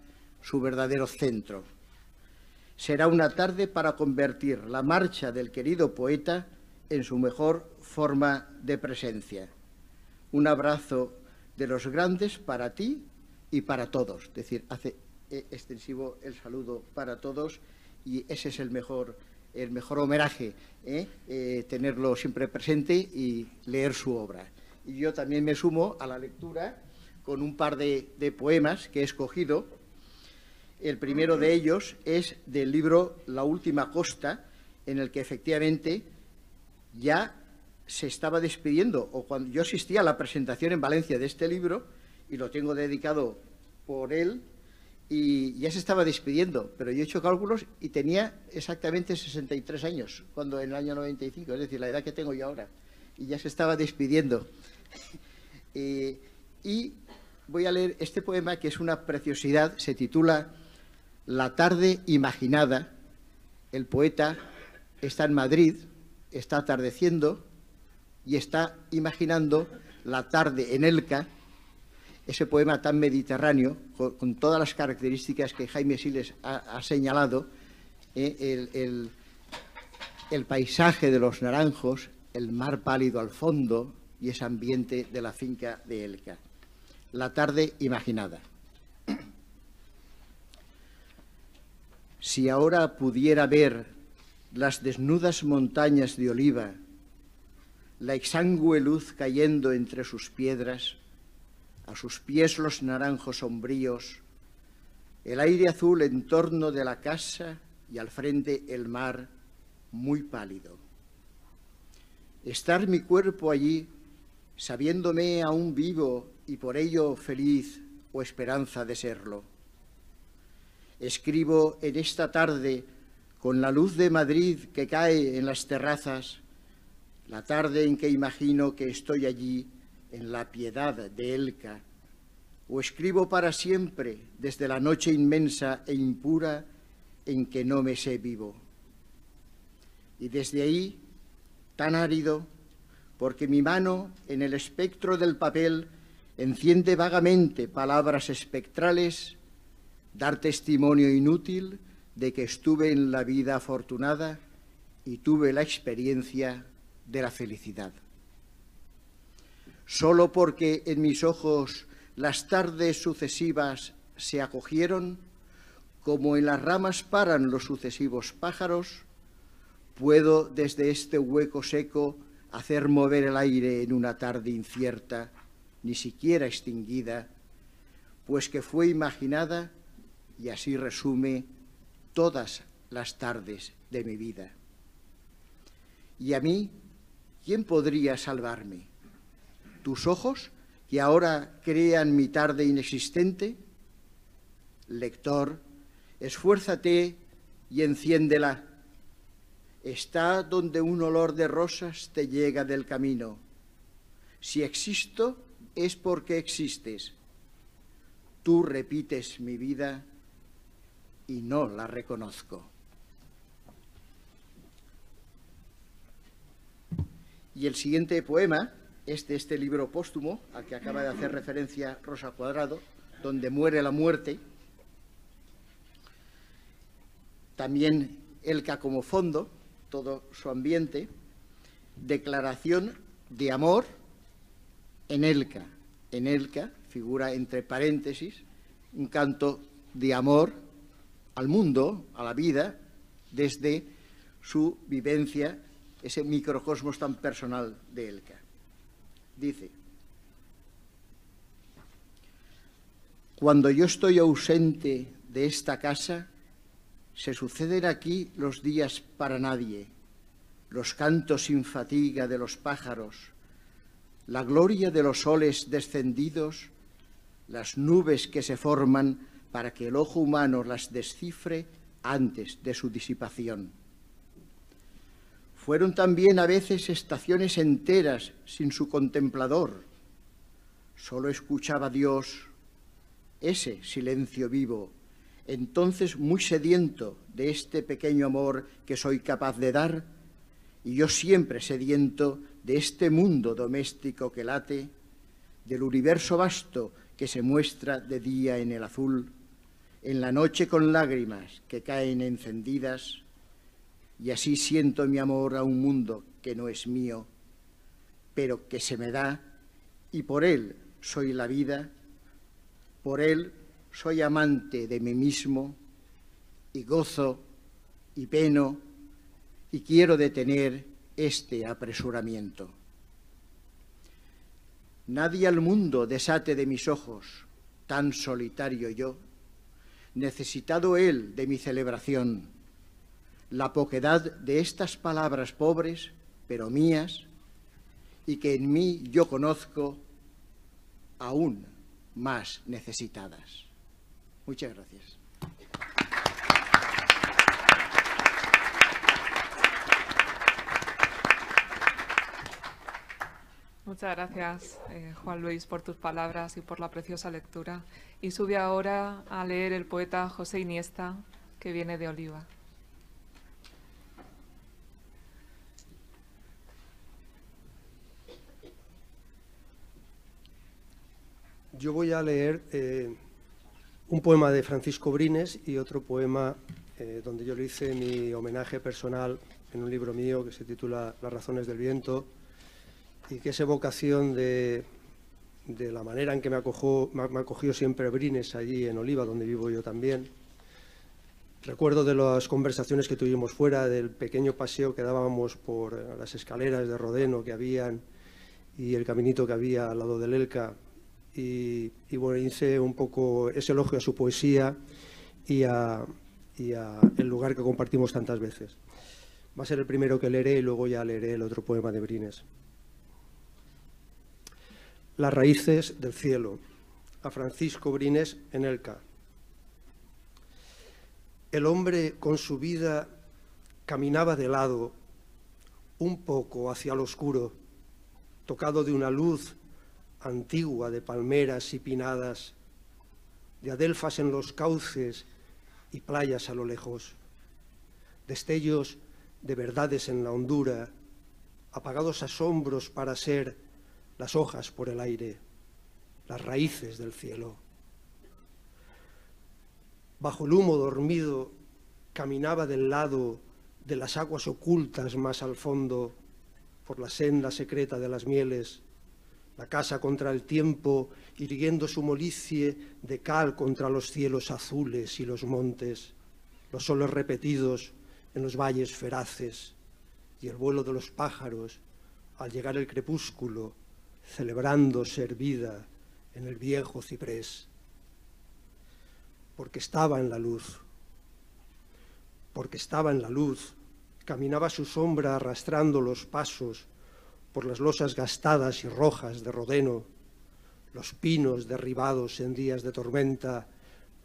su verdadero centro será una tarde para convertir la marcha del querido poeta en su mejor forma de presencia. Un abrazo de los grandes para ti y para todos. Es decir, hace eh, extensivo el saludo para todos y ese es el mejor, el mejor homenaje, ¿eh? Eh, tenerlo siempre presente y leer su obra. Y yo también me sumo a la lectura con un par de poemas que he escogido el primero de ellos es del libro La última costa, en el que efectivamente ya se estaba despidiendo, o cuando yo asistía a la presentación en Valencia de este libro, y lo tengo dedicado por él, y ya se estaba despidiendo, pero yo he hecho cálculos y tenía exactamente 63 años, cuando en el año 95, es decir, la edad que tengo yo ahora, y ya se estaba despidiendo. Eh, y voy a leer este poema que es una preciosidad, se titula la tarde imaginada, el poeta está en Madrid, está atardeciendo y está imaginando la tarde en Elca, ese poema tan mediterráneo, con, todas las características que Jaime Siles ha, señalado, eh, el, el paisaje de los naranjos, el mar pálido al fondo y ese ambiente de la finca de Elca. La tarde imaginada. Si ahora pudiera ver las desnudas montañas de oliva, la exangüe luz cayendo entre sus piedras, a sus pies los naranjos sombríos, el aire azul en torno de la casa y al frente el mar muy pálido. Estar mi cuerpo allí, sabiéndome aún vivo y por ello feliz o esperanza de serlo escribo en esta tarde con la luz de Madrid que cae en las terrazas, la tarde en que imagino que estoy allí en la piedad de Elca, o escribo para siempre desde la noche inmensa e impura en que no me sé vivo. Y desde ahí, tan árido, porque mi mano en el espectro del papel enciende vagamente palabras espectrales dar testimonio inútil de que estuve en la vida afortunada y tuve la experiencia de la felicidad. Solo porque en mis ojos las tardes sucesivas se acogieron, como en las ramas paran los sucesivos pájaros, puedo desde este hueco seco hacer mover el aire en una tarde incierta, ni siquiera extinguida, pues que fue imaginada y así resume todas las tardes de mi vida. Y a mí, ¿quién podría salvarme? ¿Tus ojos que ahora crean mi tarde inexistente? Lector, esfuérzate y enciéndela. Está donde un olor de rosas te llega del camino. Si existo, es porque existes. Tú repites mi vida y no la reconozco. Y el siguiente poema es de este libro póstumo al que acaba de hacer referencia Rosa Cuadrado, donde muere la muerte. También Elca como fondo, todo su ambiente. Declaración de amor en Elca, en Elka figura entre paréntesis un canto de amor al mundo, a la vida, desde su vivencia, ese microcosmos tan personal de Elka. Dice, cuando yo estoy ausente de esta casa, se suceden aquí los días para nadie, los cantos sin fatiga de los pájaros, la gloria de los soles descendidos, las nubes que se forman para que el ojo humano las descifre antes de su disipación. Fueron también a veces estaciones enteras sin su contemplador. Solo escuchaba Dios ese silencio vivo, entonces muy sediento de este pequeño amor que soy capaz de dar, y yo siempre sediento de este mundo doméstico que late, del universo vasto que se muestra de día en el azul, en la noche con lágrimas que caen encendidas, y así siento mi amor a un mundo que no es mío, pero que se me da, y por él soy la vida, por él soy amante de mí mismo, y gozo y peno, y quiero detener este apresuramiento. Nadie al mundo desate de mis ojos, tan solitario yo, necesitado él de mi celebración, la poquedad de estas palabras pobres, pero mías, y que en mí yo conozco aún más necesitadas. Muchas gracias. Muchas gracias, eh, Juan Luis, por tus palabras y por la preciosa lectura. Y sube ahora a leer el poeta José Iniesta, que viene de Oliva. Yo voy a leer eh, un poema de Francisco Brines y otro poema eh, donde yo le hice mi homenaje personal en un libro mío que se titula Las razones del viento y que es evocación de, de la manera en que me, acogió, me acogió siempre Brines allí en Oliva, donde vivo yo también. Recuerdo de las conversaciones que tuvimos fuera, del pequeño paseo que dábamos por las escaleras de Rodeno que habían y el caminito que había al lado del Elca. Y, y bueno, hice un poco ese elogio a su poesía y a, y a el lugar que compartimos tantas veces. Va a ser el primero que leeré y luego ya leeré el otro poema de Brines. Las raíces del cielo, a Francisco Brines en Elca. El hombre con su vida caminaba de lado, un poco hacia el oscuro, tocado de una luz antigua de palmeras y pinadas, de adelfas en los cauces y playas a lo lejos, destellos de verdades en la hondura, apagados asombros para ser las hojas por el aire, las raíces del cielo. Bajo el humo dormido caminaba del lado de las aguas ocultas más al fondo, por la senda secreta de las mieles, la casa contra el tiempo, irguiendo su molicie de cal contra los cielos azules y los montes, los soles repetidos en los valles feraces, y el vuelo de los pájaros al llegar el crepúsculo celebrando ser vida en el viejo ciprés, porque estaba en la luz, porque estaba en la luz, caminaba su sombra arrastrando los pasos por las losas gastadas y rojas de Rodeno, los pinos derribados en días de tormenta,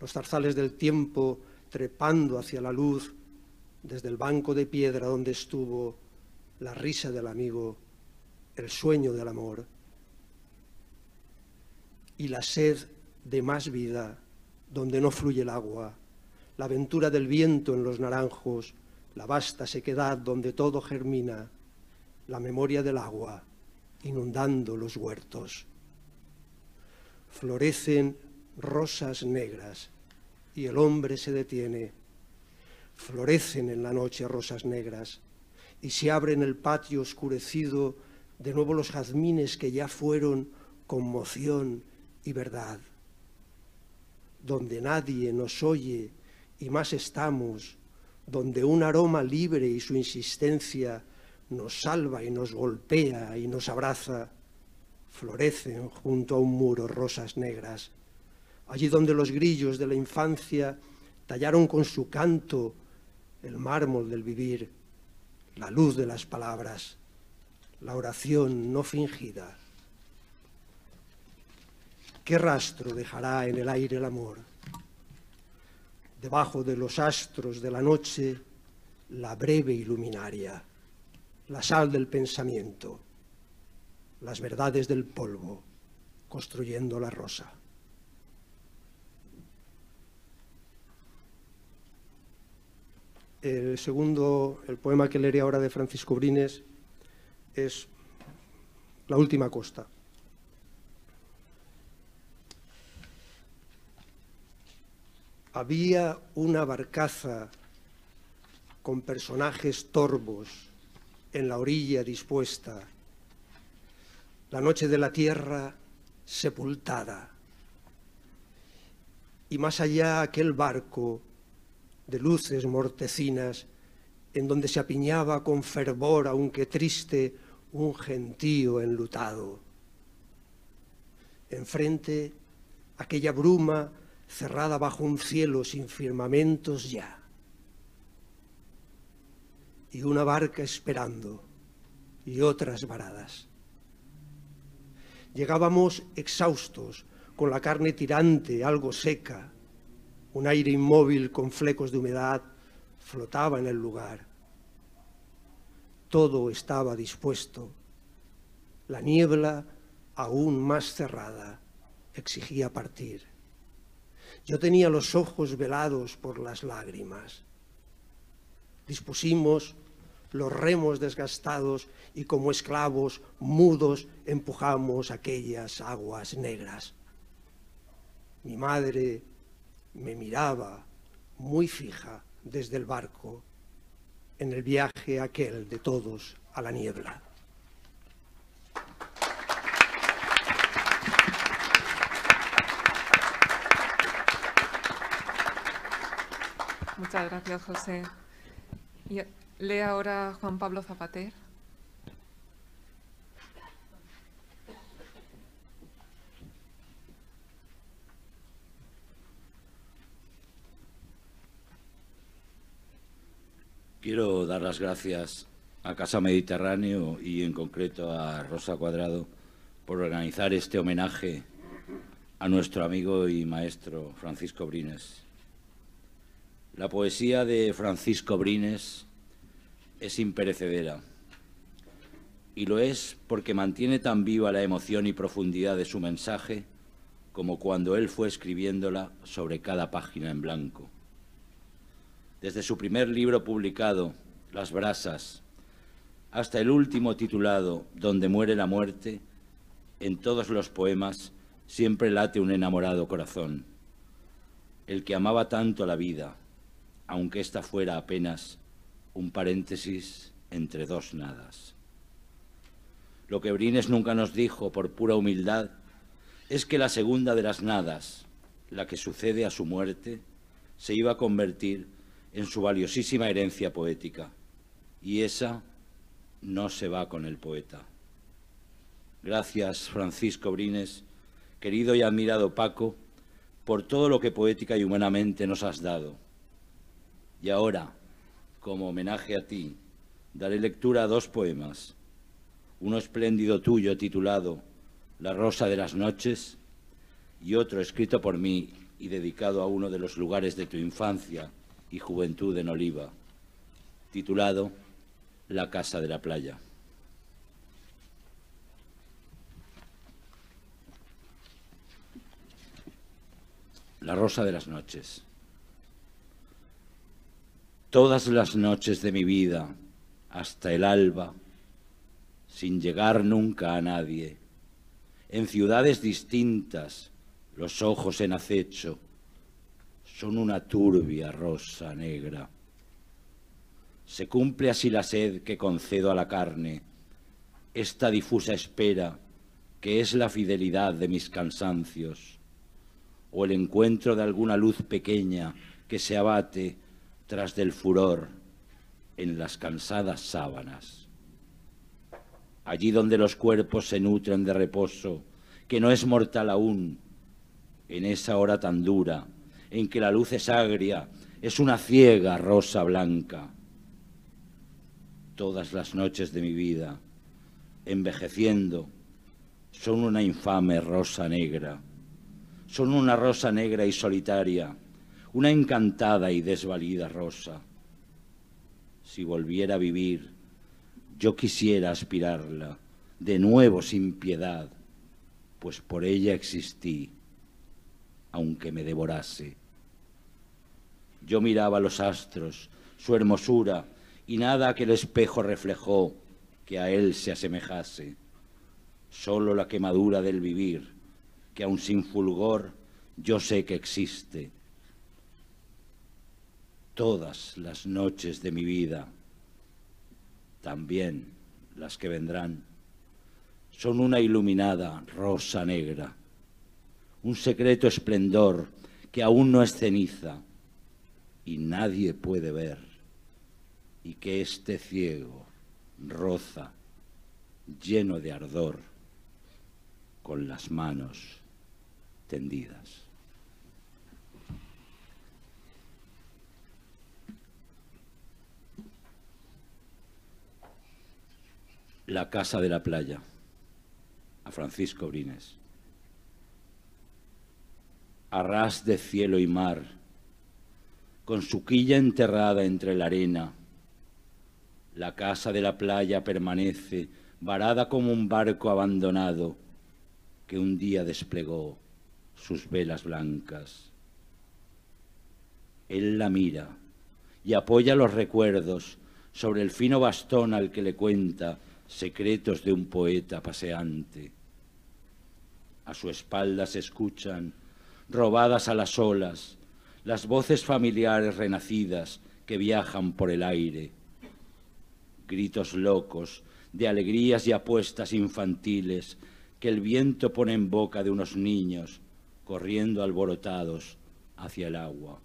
los zarzales del tiempo trepando hacia la luz desde el banco de piedra donde estuvo la risa del amigo, el sueño del amor y la sed de más vida donde no fluye el agua, la aventura del viento en los naranjos, la vasta sequedad donde todo germina, la memoria del agua inundando los huertos. Florecen rosas negras y el hombre se detiene. Florecen en la noche rosas negras y se abre en el patio oscurecido de nuevo los jazmines que ya fueron conmoción y verdad. Donde nadie nos oye y más estamos, donde un aroma libre y su insistencia nos salva y nos golpea y nos abraza, florecen junto a un muro rosas negras. Allí donde los grillos de la infancia tallaron con su canto el mármol del vivir, la luz de las palabras, la oración no fingida. ¿Qué rastro dejará en el aire el amor? Debajo de los astros de la noche, la breve iluminaria, la sal del pensamiento, las verdades del polvo, construyendo la rosa. El segundo, el poema que leeré ahora de Francisco Brines, es La última costa. Había una barcaza con personajes torvos en la orilla dispuesta, la noche de la tierra sepultada, y más allá aquel barco de luces mortecinas, en donde se apiñaba con fervor, aunque triste, un gentío enlutado. Enfrente, aquella bruma cerrada bajo un cielo sin firmamentos ya. Y una barca esperando, y otras varadas. Llegábamos exhaustos, con la carne tirante, algo seca, un aire inmóvil con flecos de humedad flotaba en el lugar. Todo estaba dispuesto. La niebla, aún más cerrada, exigía partir. Yo tenía los ojos velados por las lágrimas. Dispusimos los remos desgastados y como esclavos mudos empujamos aquellas aguas negras. Mi madre me miraba muy fija desde el barco en el viaje aquel de todos a la niebla. Muchas gracias, José. Y lee ahora Juan Pablo Zapater. Quiero dar las gracias a Casa Mediterráneo y en concreto a Rosa Cuadrado por organizar este homenaje a nuestro amigo y maestro Francisco Brines. La poesía de Francisco Brines es imperecedera y lo es porque mantiene tan viva la emoción y profundidad de su mensaje como cuando él fue escribiéndola sobre cada página en blanco. Desde su primer libro publicado, Las Brasas, hasta el último titulado Donde muere la muerte, en todos los poemas siempre late un enamorado corazón, el que amaba tanto la vida, aunque ésta fuera apenas un paréntesis entre dos nadas. Lo que Brines nunca nos dijo por pura humildad es que la segunda de las nadas, la que sucede a su muerte, se iba a convertir en su valiosísima herencia poética, y esa no se va con el poeta. Gracias, Francisco Brines, querido y admirado Paco, por todo lo que poética y humanamente nos has dado. Y ahora, como homenaje a ti, daré lectura a dos poemas, uno espléndido tuyo titulado La rosa de las noches y otro escrito por mí y dedicado a uno de los lugares de tu infancia, y Juventud en Oliva, titulado La Casa de la Playa. La Rosa de las Noches. Todas las noches de mi vida, hasta el alba, sin llegar nunca a nadie, en ciudades distintas, los ojos en acecho, son una turbia rosa negra. Se cumple así la sed que concedo a la carne, esta difusa espera que es la fidelidad de mis cansancios, o el encuentro de alguna luz pequeña que se abate tras del furor en las cansadas sábanas. Allí donde los cuerpos se nutren de reposo, que no es mortal aún, en esa hora tan dura, en que la luz es agria, es una ciega rosa blanca. Todas las noches de mi vida, envejeciendo, son una infame rosa negra, son una rosa negra y solitaria, una encantada y desvalida rosa. Si volviera a vivir, yo quisiera aspirarla, de nuevo sin piedad, pues por ella existí, aunque me devorase. Yo miraba los astros, su hermosura, y nada que el espejo reflejó que a él se asemejase. Solo la quemadura del vivir, que aun sin fulgor yo sé que existe. Todas las noches de mi vida, también las que vendrán, son una iluminada rosa negra, un secreto esplendor que aún no es ceniza y nadie puede ver, y que este ciego roza, lleno de ardor, con las manos tendidas. La casa de la playa, a Francisco Brines. Arras de cielo y mar, con su quilla enterrada entre la arena, la casa de la playa permanece varada como un barco abandonado que un día desplegó sus velas blancas. Él la mira y apoya los recuerdos sobre el fino bastón al que le cuenta secretos de un poeta paseante. A su espalda se escuchan, robadas a las olas, las voces familiares renacidas que viajan por el aire. Gritos locos de alegrías y apuestas infantiles que el viento pone en boca de unos niños corriendo alborotados hacia el agua.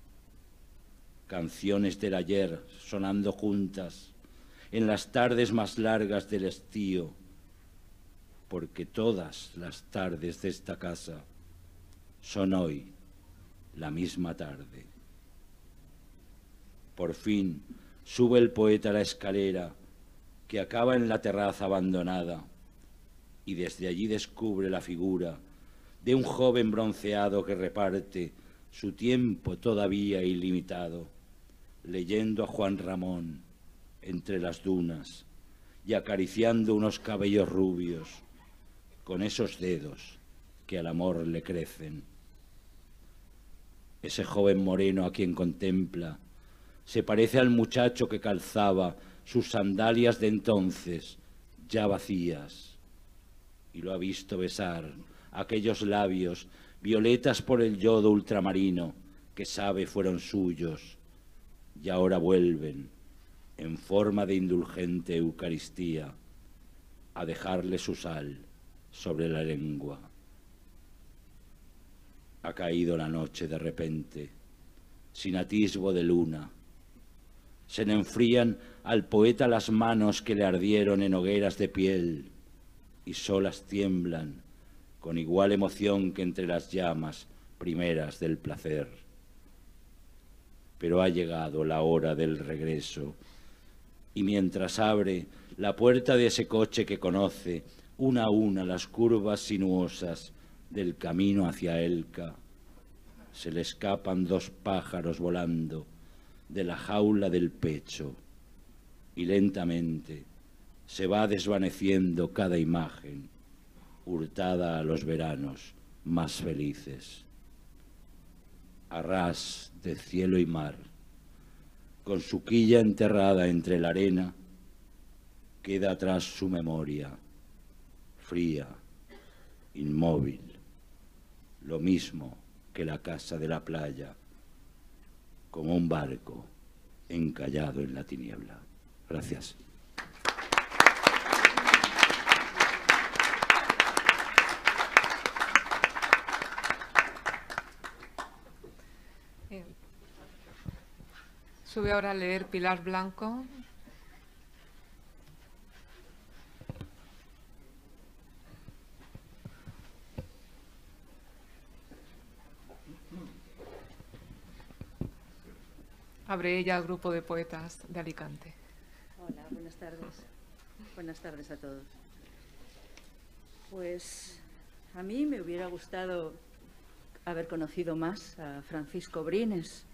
Canciones del ayer sonando juntas en las tardes más largas del estío, porque todas las tardes de esta casa son hoy la misma tarde. Por fin sube el poeta la escalera que acaba en la terraza abandonada y desde allí descubre la figura de un joven bronceado que reparte su tiempo todavía ilimitado, leyendo a Juan Ramón entre las dunas y acariciando unos cabellos rubios con esos dedos que al amor le crecen. Ese joven moreno a quien contempla se parece al muchacho que calzaba sus sandalias de entonces, ya vacías, y lo ha visto besar aquellos labios violetas por el yodo ultramarino que sabe fueron suyos y ahora vuelven en forma de indulgente Eucaristía a dejarle su sal sobre la lengua. Ha caído la noche de repente, sin atisbo de luna. Se le enfrían al poeta las manos que le ardieron en hogueras de piel y solas tiemblan con igual emoción que entre las llamas primeras del placer. Pero ha llegado la hora del regreso y mientras abre la puerta de ese coche que conoce una a una las curvas sinuosas del camino hacia Elca, se le escapan dos pájaros volando de la jaula del pecho y lentamente se va desvaneciendo cada imagen hurtada a los veranos más felices. Arras de cielo y mar, con su quilla enterrada entre la arena, queda atrás su memoria, fría, inmóvil, lo mismo que la casa de la playa, como un barco encallado en la tiniebla. Gracias. Sube ahora a leer Pilar Blanco. Abre ella el grupo de poetas de Alicante. Hola, buenas tardes. Buenas tardes a todos. Pues a mí me hubiera gustado haber conocido más a Francisco Brines.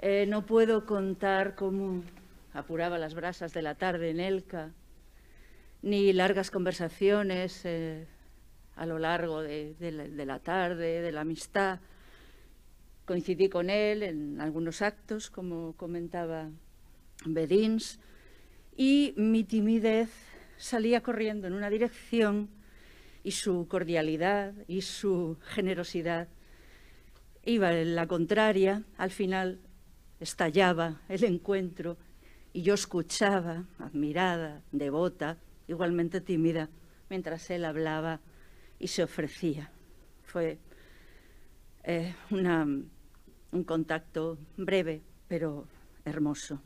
Eh, no puedo contar cómo apuraba las brasas de la tarde en Elca, ni largas conversaciones eh, a lo largo de, de la tarde, de la amistad. Coincidí con él en algunos actos, como comentaba Bedins, y mi timidez salía corriendo en una dirección y su cordialidad y su generosidad iba en la contraria, al final estallaba el encuentro y yo escuchaba, admirada, devota, igualmente tímida, mientras él hablaba y se ofrecía. Fue eh, un contacto breve, pero hermoso.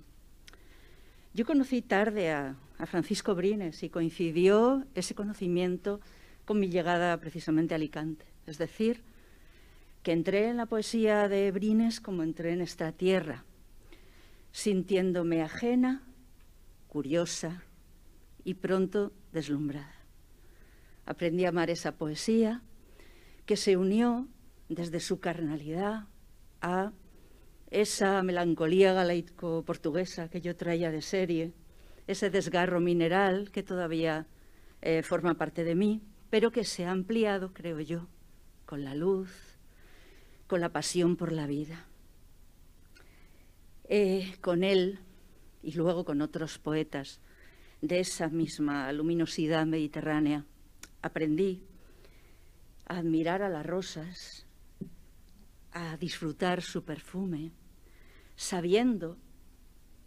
Yo conocí tarde a, a Francisco Brines y coincidió ese conocimiento con mi llegada precisamente a Alicante. Es decir, que entré en la poesía de Brines como entré en esta tierra, sintiéndome ajena, curiosa y pronto deslumbrada. Aprendí a amar esa poesía que se unió desde su carnalidad a esa melancolía galaico-portuguesa que yo traía de serie, ese desgarro mineral que todavía eh, forma parte de mí, pero que se ha ampliado, creo yo, con la luz, con la pasión por la vida. Con él y luego con otros poetas de esa misma luminosidad mediterránea, aprendí a admirar a las rosas, a disfrutar su perfume, sabiendo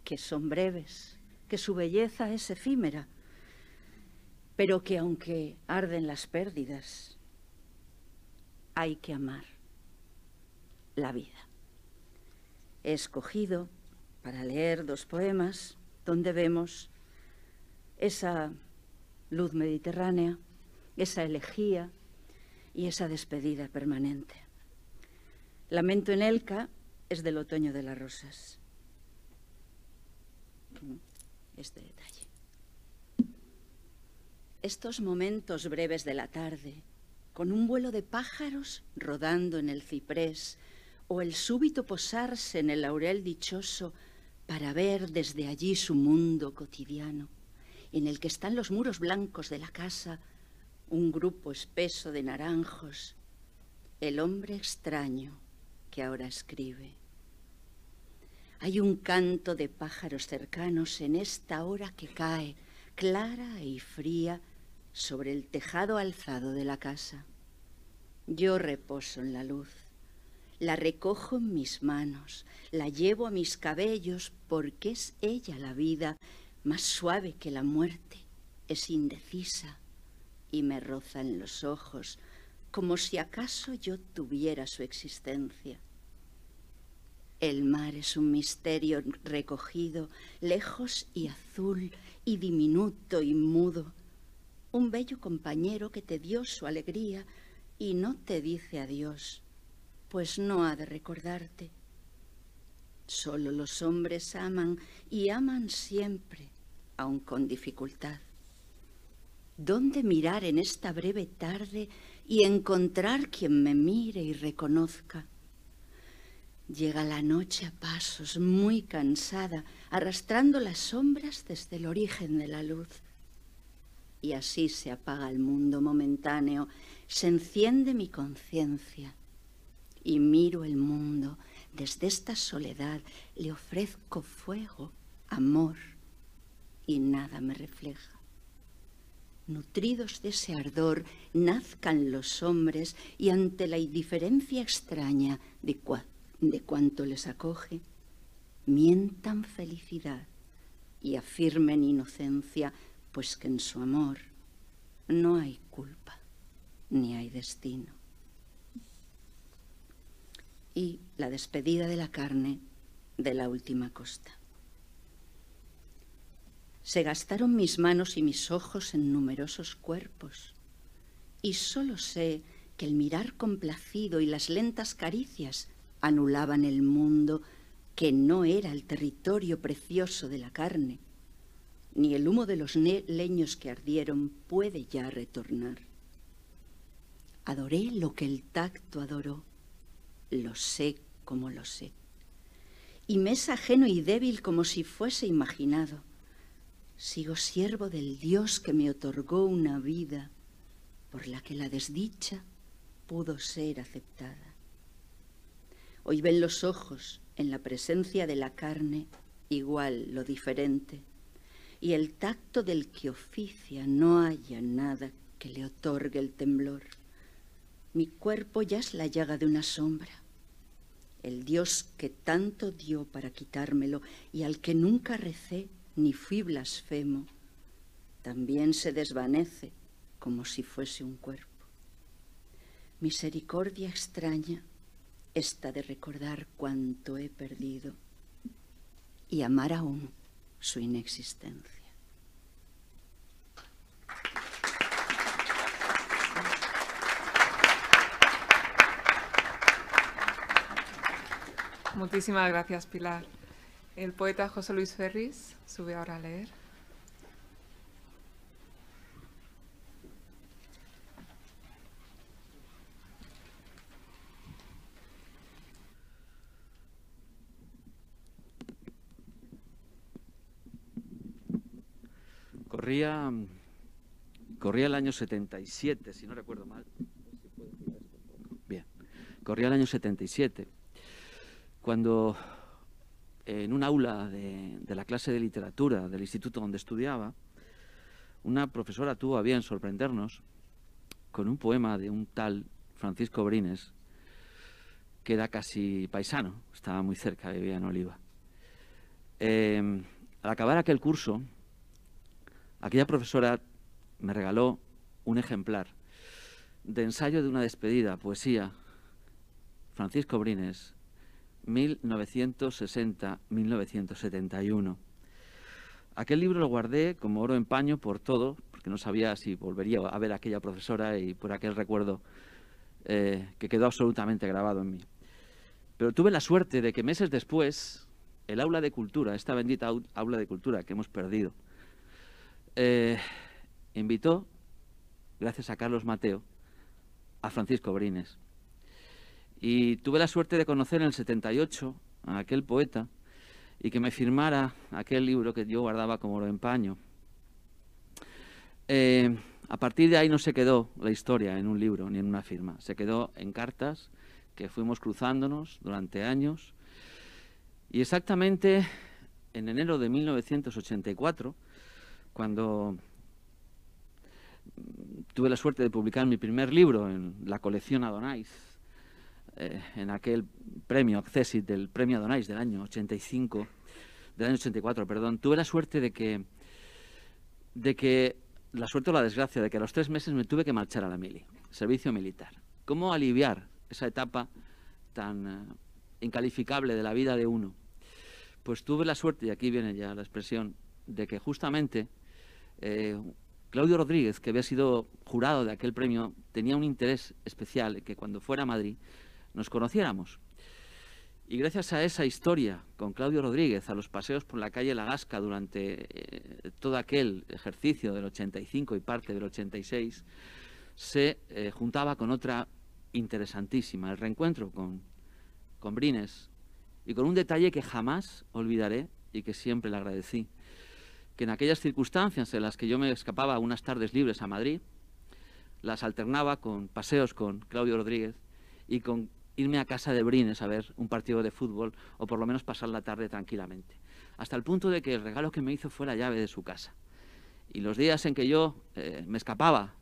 que son breves, que su belleza es efímera, pero que aunque arden las pérdidas, hay que amar la vida. He escogido para leer dos poemas donde vemos esa luz mediterránea, esa elegía y esa despedida permanente. Lamento en Elca es del otoño de las rosas. Este detalle. Estos momentos breves de la tarde, con un vuelo de pájaros rodando en el ciprés, o el súbito posarse en el laurel dichoso para ver desde allí su mundo cotidiano, en el que están los muros blancos de la casa, un grupo espeso de naranjos, el hombre extraño que ahora escribe. Hay un canto de pájaros cercanos en esta hora que cae, clara y fría, sobre el tejado alzado de la casa. Yo reposo en la luz, la recojo en mis manos, la llevo a mis cabellos porque es ella la vida, más suave que la muerte, es indecisa y me roza en los ojos como si acaso yo tuviera su existencia. El mar es un misterio recogido, lejos y azul, y diminuto y mudo, un bello compañero que te dio su alegría y no te dice adiós, pues no ha de recordarte. Solo los hombres aman y aman siempre, aun con dificultad. ¿Dónde mirar en esta breve tarde y encontrar quien me mire y reconozca? Llega la noche a pasos, muy cansada, arrastrando las sombras desde el origen de la luz y así se apaga el mundo momentáneo, se enciende mi conciencia y miro el mundo desde esta soledad, le ofrezco fuego, amor y nada me refleja. Nutridos de ese ardor, nazcan los hombres y ante la indiferencia extraña de, de cuanto les acoge, mientan felicidad y afirmen inocencia pues que en su amor no hay culpa ni hay destino. Y la despedida de la carne de la última costa. Se gastaron mis manos y mis ojos en numerosos cuerpos, y solo sé que el mirar complacido y las lentas caricias anulaban el mundo que no era el territorio precioso de la carne, ni el humo de los leños que ardieron puede ya retornar. Adoré lo que el tacto adoró, lo sé como lo sé, y me es ajeno y débil como si fuese imaginado. Sigo siervo del Dios que me otorgó una vida por la que la desdicha pudo ser aceptada. Hoy ven los ojos en la presencia de la carne igual lo diferente, y el tacto del que oficia no haya nada que le otorgue el temblor. Mi cuerpo ya es la llaga de una sombra. El Dios que tanto dio para quitármelo y al que nunca recé ni fui blasfemo, también se desvanece como si fuese un cuerpo. Misericordia extraña esta de recordar cuánto he perdido y amar aún su inexistencia. Muchísimas gracias, Pilar. El poeta José Luis Ferris sube ahora a leer. Corría, corría el año 77, si no recuerdo mal. Bien, corría el año 77, cuando en un aula de, la clase de literatura del instituto donde estudiaba, una profesora tuvo a bien sorprendernos con un poema de un tal Francisco Brines, que era casi paisano, estaba muy cerca, vivía en Oliva. Eh, al acabar aquel curso, Aquella profesora me regaló un ejemplar de ensayo de una despedida, poesía, Francisco Brines, 1960-1971. Aquel libro lo guardé como oro en paño por todo, porque no sabía si volvería a ver a aquella profesora y por aquel recuerdo eh, que quedó absolutamente grabado en mí. Pero tuve la suerte de que meses después, el aula de cultura, esta bendita aula de cultura que hemos perdido, eh, invitó, gracias a Carlos Mateo, a Francisco Brines. Y tuve la suerte de conocer en el 78 a aquel poeta y que me firmara aquel libro que yo guardaba como oro en paño. Eh, a partir de ahí no se quedó la historia en un libro ni en una firma, se quedó en cartas que fuimos cruzándonos durante años. Y exactamente en enero de 1984, cuando tuve la suerte de publicar mi primer libro en la colección Adonais, eh, en aquel premio Accessit del premio Adonais del año 85, del año 84, perdón, tuve la suerte de que, de que, la suerte o la desgracia, de que a los tres meses me tuve que marchar a la mili, servicio militar. ¿Cómo aliviar esa etapa tan eh, incalificable de la vida de uno? Pues tuve la suerte, y aquí viene ya la expresión, de que justamente eh, Claudio Rodríguez, que había sido jurado de aquel premio, tenía un interés especial que cuando fuera a Madrid nos conociéramos. Y gracias a esa historia con Claudio Rodríguez, a los paseos por la calle La Gasca durante eh, todo aquel ejercicio del 85 y parte del 86, se eh, juntaba con otra interesantísima, el reencuentro con, con Brines, y con un detalle que jamás olvidaré y que siempre le agradecí que en aquellas circunstancias en las que yo me escapaba unas tardes libres a Madrid, las alternaba con paseos con Claudio Rodríguez y con irme a casa de Brines a ver un partido de fútbol o por lo menos pasar la tarde tranquilamente. Hasta el punto de que el regalo que me hizo fue la llave de su casa. Y los días en que yo eh, me escapaba,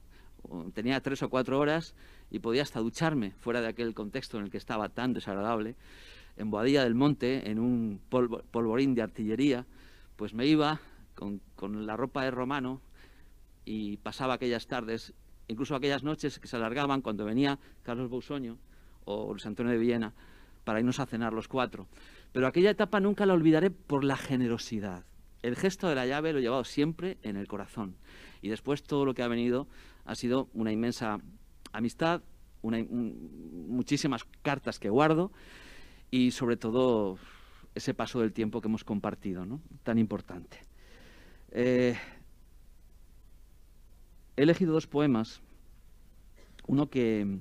tenía tres o cuatro horas y podía hasta ducharme fuera de aquel contexto en el que estaba tan desagradable, en Boadilla del Monte, en un polvorín de artillería, pues me iba, con, la ropa de romano y pasaba aquellas tardes, incluso aquellas noches que se alargaban cuando venía Carlos Bousoño o Luis Antonio de Viena para irnos a cenar los cuatro. Pero aquella etapa nunca la olvidaré por la generosidad. El gesto de la llave lo he llevado siempre en el corazón. Y después todo lo que ha venido ha sido una inmensa amistad, muchísimas cartas que guardo y sobre todo ese paso del tiempo que hemos compartido, tan importante. Eh, he elegido dos poemas, uno que,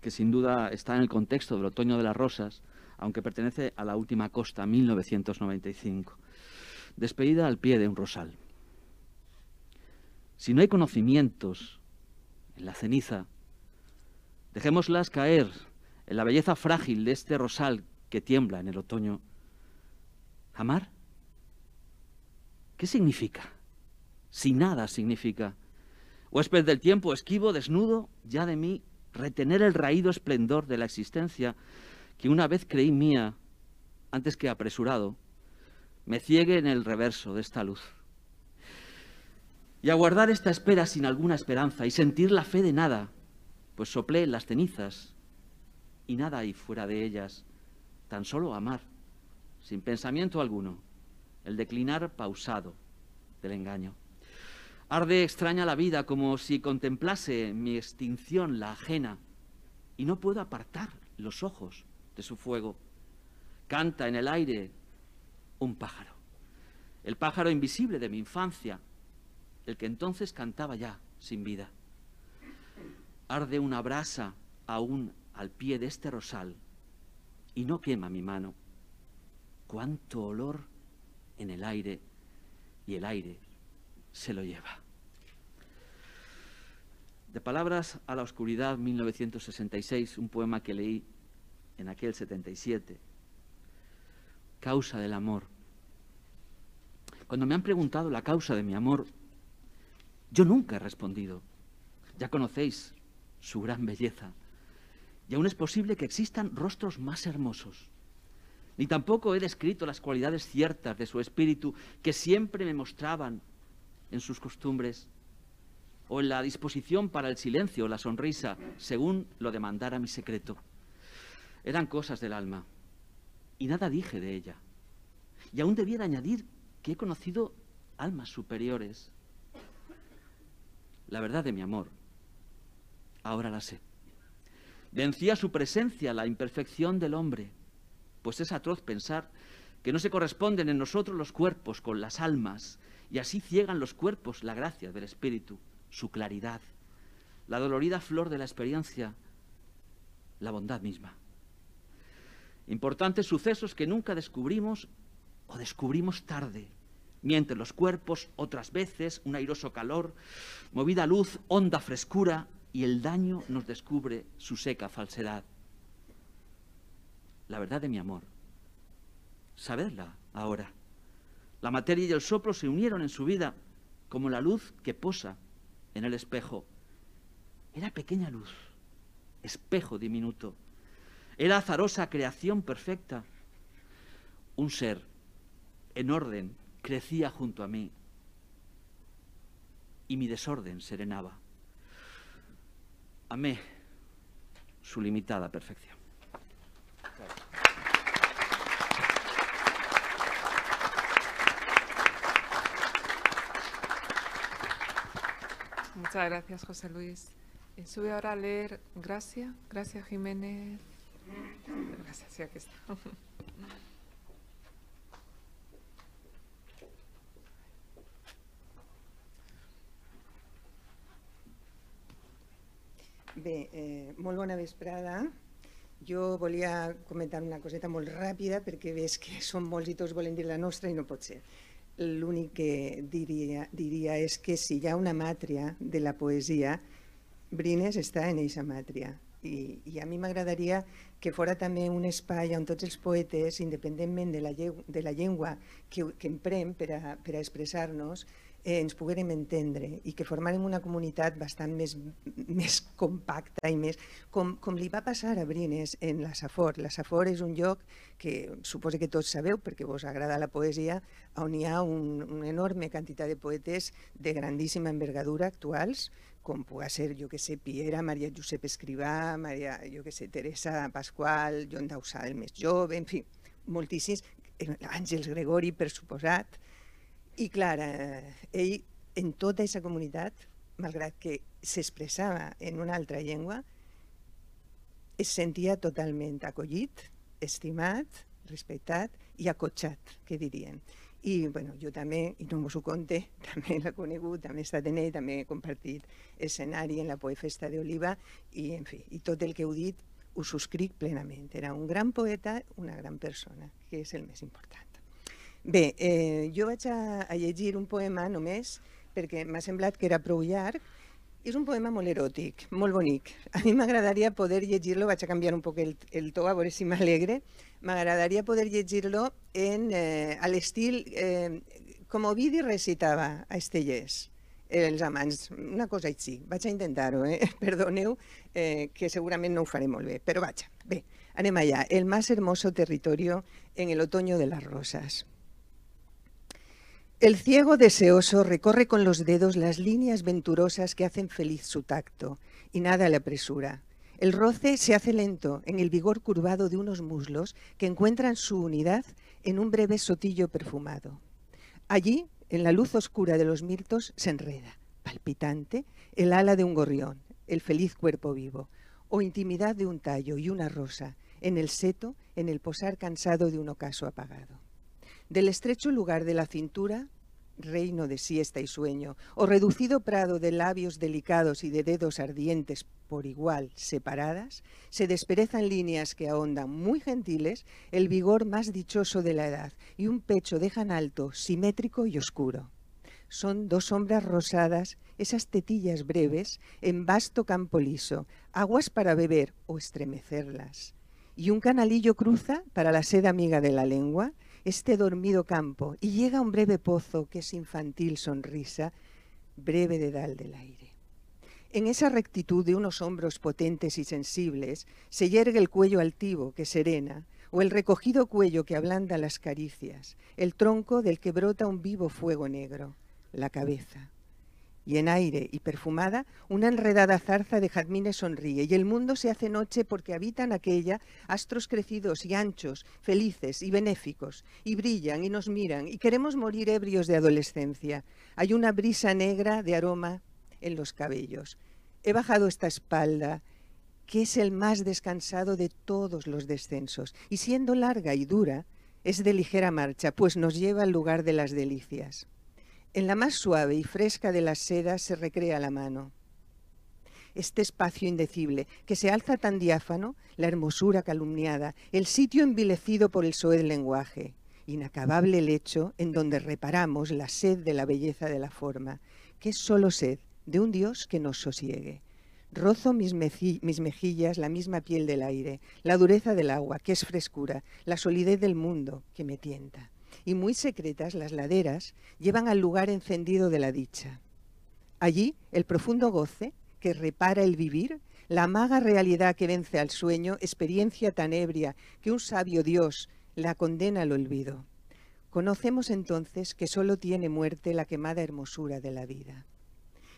que sin duda está en el contexto del otoño de las rosas, aunque pertenece a la última costa, 1995. Despedida al pie de un rosal. Si no hay conocimientos en la ceniza, dejémoslas caer en la belleza frágil de este rosal que tiembla en el otoño. ¿Amar? ¿Qué significa? Si nada significa. Huésped del tiempo, esquivo, desnudo, ya de mí, retener el raído esplendor de la existencia que una vez creí mía, antes que apresurado, me ciegue en el reverso de esta luz. Y aguardar esta espera sin alguna esperanza y sentir la fe de nada, pues soplé en las cenizas y nada hay fuera de ellas, tan solo amar, sin pensamiento alguno, el declinar pausado del engaño. Arde extraña la vida como si contemplase mi extinción la ajena y no puedo apartar los ojos de su fuego. Canta en el aire un pájaro, el pájaro invisible de mi infancia, el que entonces cantaba ya sin vida. Arde una brasa aún al pie de este rosal y no quema mi mano. Cuánto olor en el aire y el aire se lo lleva. De Palabras a la Oscuridad, 1966, un poema que leí en aquel 77. Causa del amor. Cuando me han preguntado la causa de mi amor, yo nunca he respondido. Ya conocéis su gran belleza. Y aún es posible que existan rostros más hermosos. Ni tampoco he descrito las cualidades ciertas de su espíritu que siempre me mostraban en sus costumbres o en la disposición para el silencio o la sonrisa, según lo demandara mi secreto. Eran cosas del alma. Y nada dije de ella. Y aún debiera añadir que he conocido almas superiores. La verdad de mi amor, ahora la sé. Vencía su presencia la imperfección del hombre, pues es atroz pensar que no se corresponden en nosotros los cuerpos con las almas, y así ciegan los cuerpos la gracia del espíritu, su claridad, la dolorida flor de la experiencia, la bondad misma. Importantes sucesos que nunca descubrimos o descubrimos tarde. Mientras los cuerpos, otras veces, un airoso calor, movida luz, honda frescura, y el daño nos descubre su seca falsedad. La verdad de mi amor. Sabedla ahora. La materia y el soplo se unieron en su vida como la luz que posa en el espejo. Era pequeña luz, espejo diminuto, era azarosa creación perfecta. Un ser en orden crecía junto a mí y mi desorden serenaba. Amé su limitada perfección. Muchas gracias, José Luis. Eh, sube ahora a leer Gracia, Gracia Jiménez. Gracias, sí, aquí está. Bé, eh, molt bona vesprada. Jo volia comentar una coseta molt ràpida perquè ves que som molts i tots volen la nostra i no pot ser. L'únic que diria, diria és que si hi ha una màtria de la poesia, Brines està en eixa màtria. I, i a mi m'agradaria que fora també un espai on tots els poetes, independentment de la, lleu, de la llengua que, que emprem per a, per a expressar-nos, eh, ens poguérem entendre i que formàrem una comunitat bastant més, més compacta i més... Com, com li va passar a Brines en la Safor. La Safor és un lloc que suposo que tots sabeu, perquè vos agrada la poesia, on hi ha un, una enorme quantitat de poetes de grandíssima envergadura actuals, com pugui ser, jo que sé, Piera, Maria Josep Escrivà, Maria, jo que sé, Teresa Pasqual, Joan Dausà, el més jove, en fi, moltíssims, eh, Àngels Gregori, per suposat, i clar, eh, ell en tota aquesta comunitat, malgrat que s'expressava en una altra llengua, es sentia totalment acollit, estimat, respectat i acotxat, que dirien. I bueno, jo també, i no m'ho conte, també l'he conegut, també he estat en ell, també he compartit escenari en la Poefesta d'Oliva i, en fi, i tot el que heu dit ho subscric plenament. Era un gran poeta, una gran persona, que és el més important. Bé, eh, jo vaig a, a llegir un poema només perquè m'ha semblat que era prou llarg, és un poema molt eròtic, molt bonic. A mi m'agradaria poder llegir-lo, vaig a canviar un poc el, el to a veure si m'alegre, m'agradaria poder llegir-lo eh, a l'estil eh, com Ovidi recitava a Estellers, els amants, una cosa així. Vaig a intentar-ho, eh? perdoneu, eh, que segurament no ho faré molt bé, però vaig. Bé, anem allà. El más hermoso territorio en el otoño de las rosas. El ciego deseoso recorre con los dedos las líneas venturosas que hacen feliz su tacto, y nada le apresura. El roce se hace lento en el vigor curvado de unos muslos que encuentran su unidad en un breve sotillo perfumado. Allí, en la luz oscura de los mirtos, se enreda, palpitante, el ala de un gorrión, el feliz cuerpo vivo, o intimidad de un tallo y una rosa, en el seto, en el posar cansado de un ocaso apagado. Del estrecho lugar de la cintura, reino de siesta y sueño, o reducido prado de labios delicados y de dedos ardientes por igual separadas, se desperezan líneas que ahondan muy gentiles el vigor más dichoso de la edad y un pecho dejan alto, simétrico y oscuro. Son dos sombras rosadas, esas tetillas breves, en vasto campo liso, aguas para beber o estremecerlas. Y un canalillo cruza para la sed amiga de la lengua, este dormido campo y llega un breve pozo que es infantil sonrisa, breve dedal del aire. En esa rectitud de unos hombros potentes y sensibles se yergue el cuello altivo que serena, o el recogido cuello que ablanda las caricias, el tronco del que brota un vivo fuego negro, la cabeza y en aire y perfumada, una enredada zarza de jazmines sonríe y el mundo se hace noche porque habitan aquella astros crecidos y anchos, felices y benéficos, y brillan y nos miran y queremos morir ebrios de adolescencia. Hay una brisa negra de aroma en los cabellos. He bajado esta espalda, que es el más descansado de todos los descensos, y siendo larga y dura, es de ligera marcha, pues nos lleva al lugar de las delicias. En la más suave y fresca de las sedas se recrea la mano. Este espacio indecible, que se alza tan diáfano, la hermosura calumniada, el sitio envilecido por el soez lenguaje, inacabable lecho en donde reparamos la sed de la belleza de la forma, que es solo sed de un Dios que nos sosiegue. Rozo mis, mis, mejillas la misma piel del aire, la dureza del agua, que es frescura, la solidez del mundo, que me tienta y muy secretas las laderas llevan al lugar encendido de la dicha. Allí el profundo goce que repara el vivir, la maga realidad que vence al sueño, experiencia tan ebria que un sabio Dios la condena al olvido. Conocemos entonces que solo tiene muerte la quemada hermosura de la vida.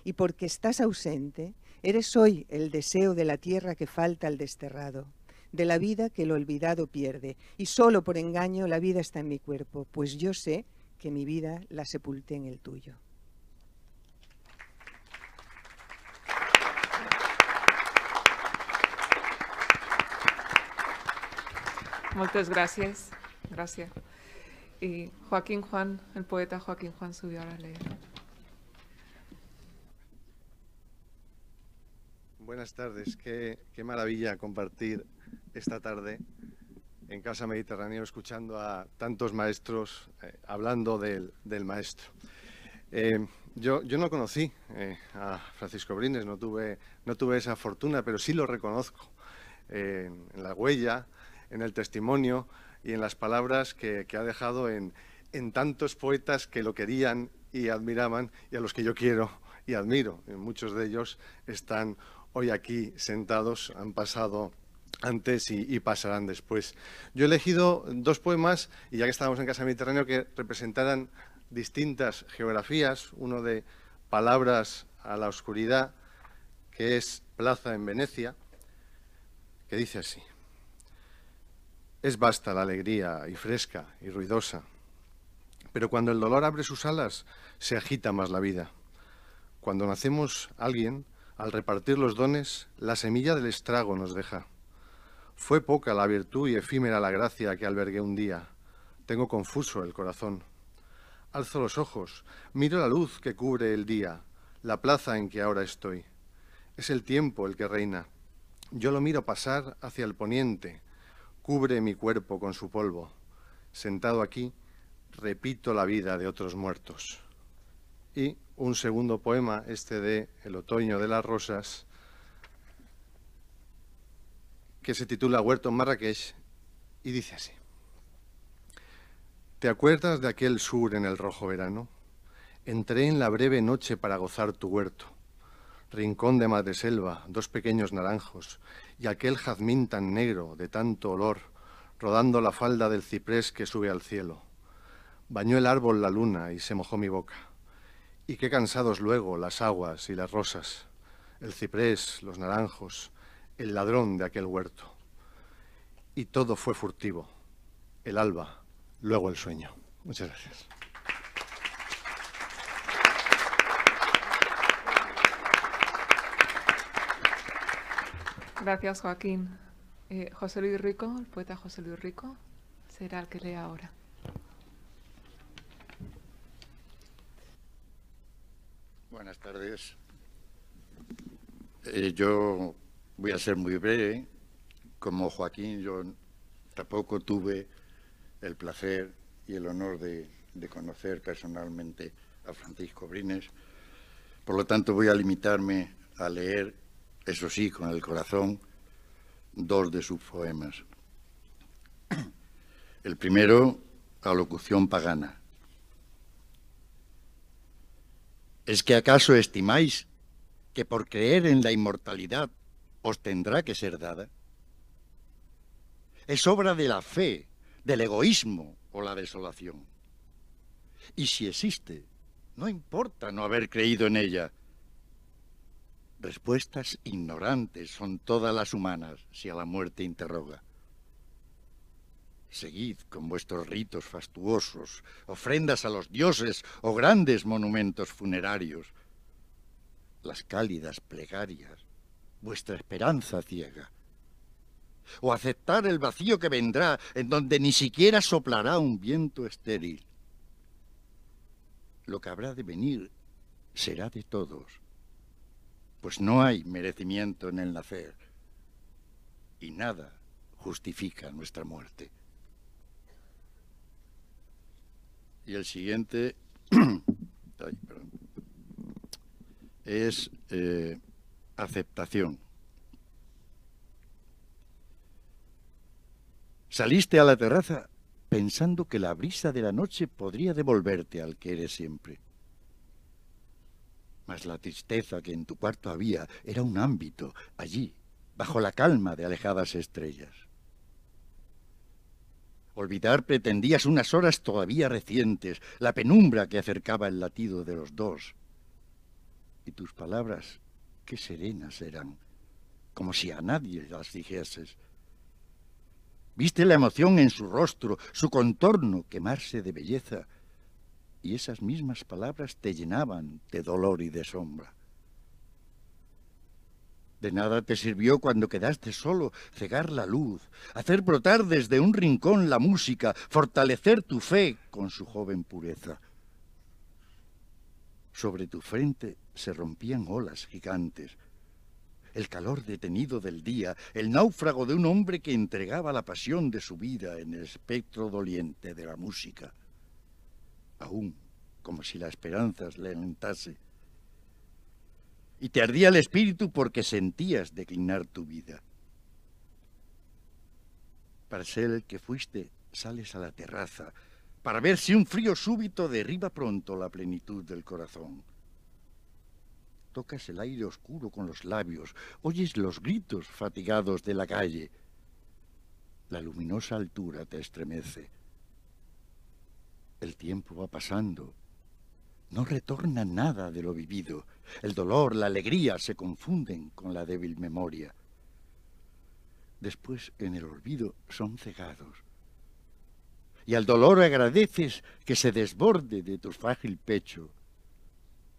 Y porque estás ausente, eres hoy el deseo de la tierra que falta al desterrado de la vida que el olvidado pierde. Y solo por engaño la vida está en mi cuerpo, pues yo sé que mi vida la sepulté en el tuyo. Muchas gracias. Gracias. Y Joaquín Juan, el poeta Joaquín Juan subió a leer. Buenas tardes, qué, qué maravilla compartir esta tarde en Casa Mediterráneo escuchando a tantos maestros eh, hablando del, maestro. Eh, yo, yo, no conocí eh, a Francisco Brines, no tuve, no tuve esa fortuna, pero sí lo reconozco en la huella, en el testimonio y en las palabras que, que ha dejado en, en, tantos poetas que lo querían y admiraban y a los que yo quiero y admiro. Muchos de ellos están hoy aquí sentados, han pasado antes y, pasarán después. Yo he elegido dos poemas, y ya que estábamos en Casa Mediterráneo, que representaran distintas geografías, uno de Palabras a la Oscuridad, que es Plaza en Venecia, que dice así. Es vasta la alegría y fresca y ruidosa, pero cuando el dolor abre sus alas, se agita más la vida. Cuando nacemos alguien, al repartir los dones, la semilla del estrago nos deja. Fue poca la virtud y efímera la gracia que albergué un día. Tengo confuso el corazón. Alzo los ojos, miro la luz que cubre el día, la plaza en que ahora estoy. Es el tiempo el que reina. Yo lo miro pasar hacia el poniente, cubre mi cuerpo con su polvo. Sentado aquí, repito la vida de otros muertos. Y un segundo poema, este de El otoño de las rosas, que se titula Huerto en Marrakech y dice así. ¿Te acuerdas de aquel sur en el rojo verano? Entré en la breve noche para gozar tu huerto. Rincón de madre selva, dos pequeños naranjos y aquel jazmín tan negro de tanto olor, rodando la falda del ciprés que sube al cielo. Bañó el árbol la luna y se mojó mi boca. Y qué cansados luego las aguas y las rosas, el ciprés, los naranjos, el ladrón de aquel huerto. Y todo fue furtivo, el alba, luego el sueño. Muchas gracias. Gracias, Joaquín. Eh, José Luis Rico, el poeta José Luis Rico, será el que lea ahora. Buenas tardes. Eh, yo voy a ser muy breve. Como Joaquín, yo tampoco tuve el placer y el honor de, conocer personalmente a Francisco Brines. Por lo tanto, voy a limitarme a leer eso sí, con el corazón, dos de sus poemas. El primero, Alocución pagana. ¿Es que acaso estimáis que por creer en la inmortalidad os tendrá que ser dada? Es obra de la fe, del egoísmo o la desolación. Y si existe, no importa no haber creído en ella, Respuestas ignorantes son todas las humanas si a la muerte interroga. Seguid con vuestros ritos fastuosos, ofrendas a los dioses o grandes monumentos funerarios. Las cálidas plegarias, vuestra esperanza ciega. O aceptar el vacío que vendrá en donde ni siquiera soplará un viento estéril. Lo que habrá de venir será de todos pues no hay merecimiento en el nacer y nada justifica nuestra muerte. Y el siguiente es eh, aceptación. Saliste a la terraza pensando que la brisa de la noche podría devolverte al que eres siempre mas la tristeza que en tu cuarto había era un ámbito, allí, bajo la calma de alejadas estrellas. Olvidar pretendías unas horas todavía recientes, la penumbra que acercaba el latido de los dos. Y tus palabras, qué serenas eran, como si a nadie las dijeses. Viste la emoción en su rostro, su contorno quemarse de belleza, y esas mismas palabras te llenaban de dolor y de sombra. De nada te sirvió cuando quedaste solo cegar la luz, hacer brotar desde un rincón la música, fortalecer tu fe con su joven pureza. Sobre tu frente se rompían olas gigantes, el calor detenido del día, el náufrago de un hombre que entregaba la pasión de su vida en el espectro doliente de la música aún como si la esperanza le alentase. Y te ardía el espíritu porque sentías declinar tu vida. Para ser el que fuiste, sales a la terraza, para ver si un frío súbito derriba pronto la plenitud del corazón. Tocas el aire oscuro con los labios, oyes los gritos fatigados de la calle. La luminosa altura te estremece el tiempo va pasando. No retorna nada de lo vivido. El dolor, la alegría se confunden con la débil memoria. después en el olvido son cegados. Y al dolor agradeces que se desborde de tu frágil pecho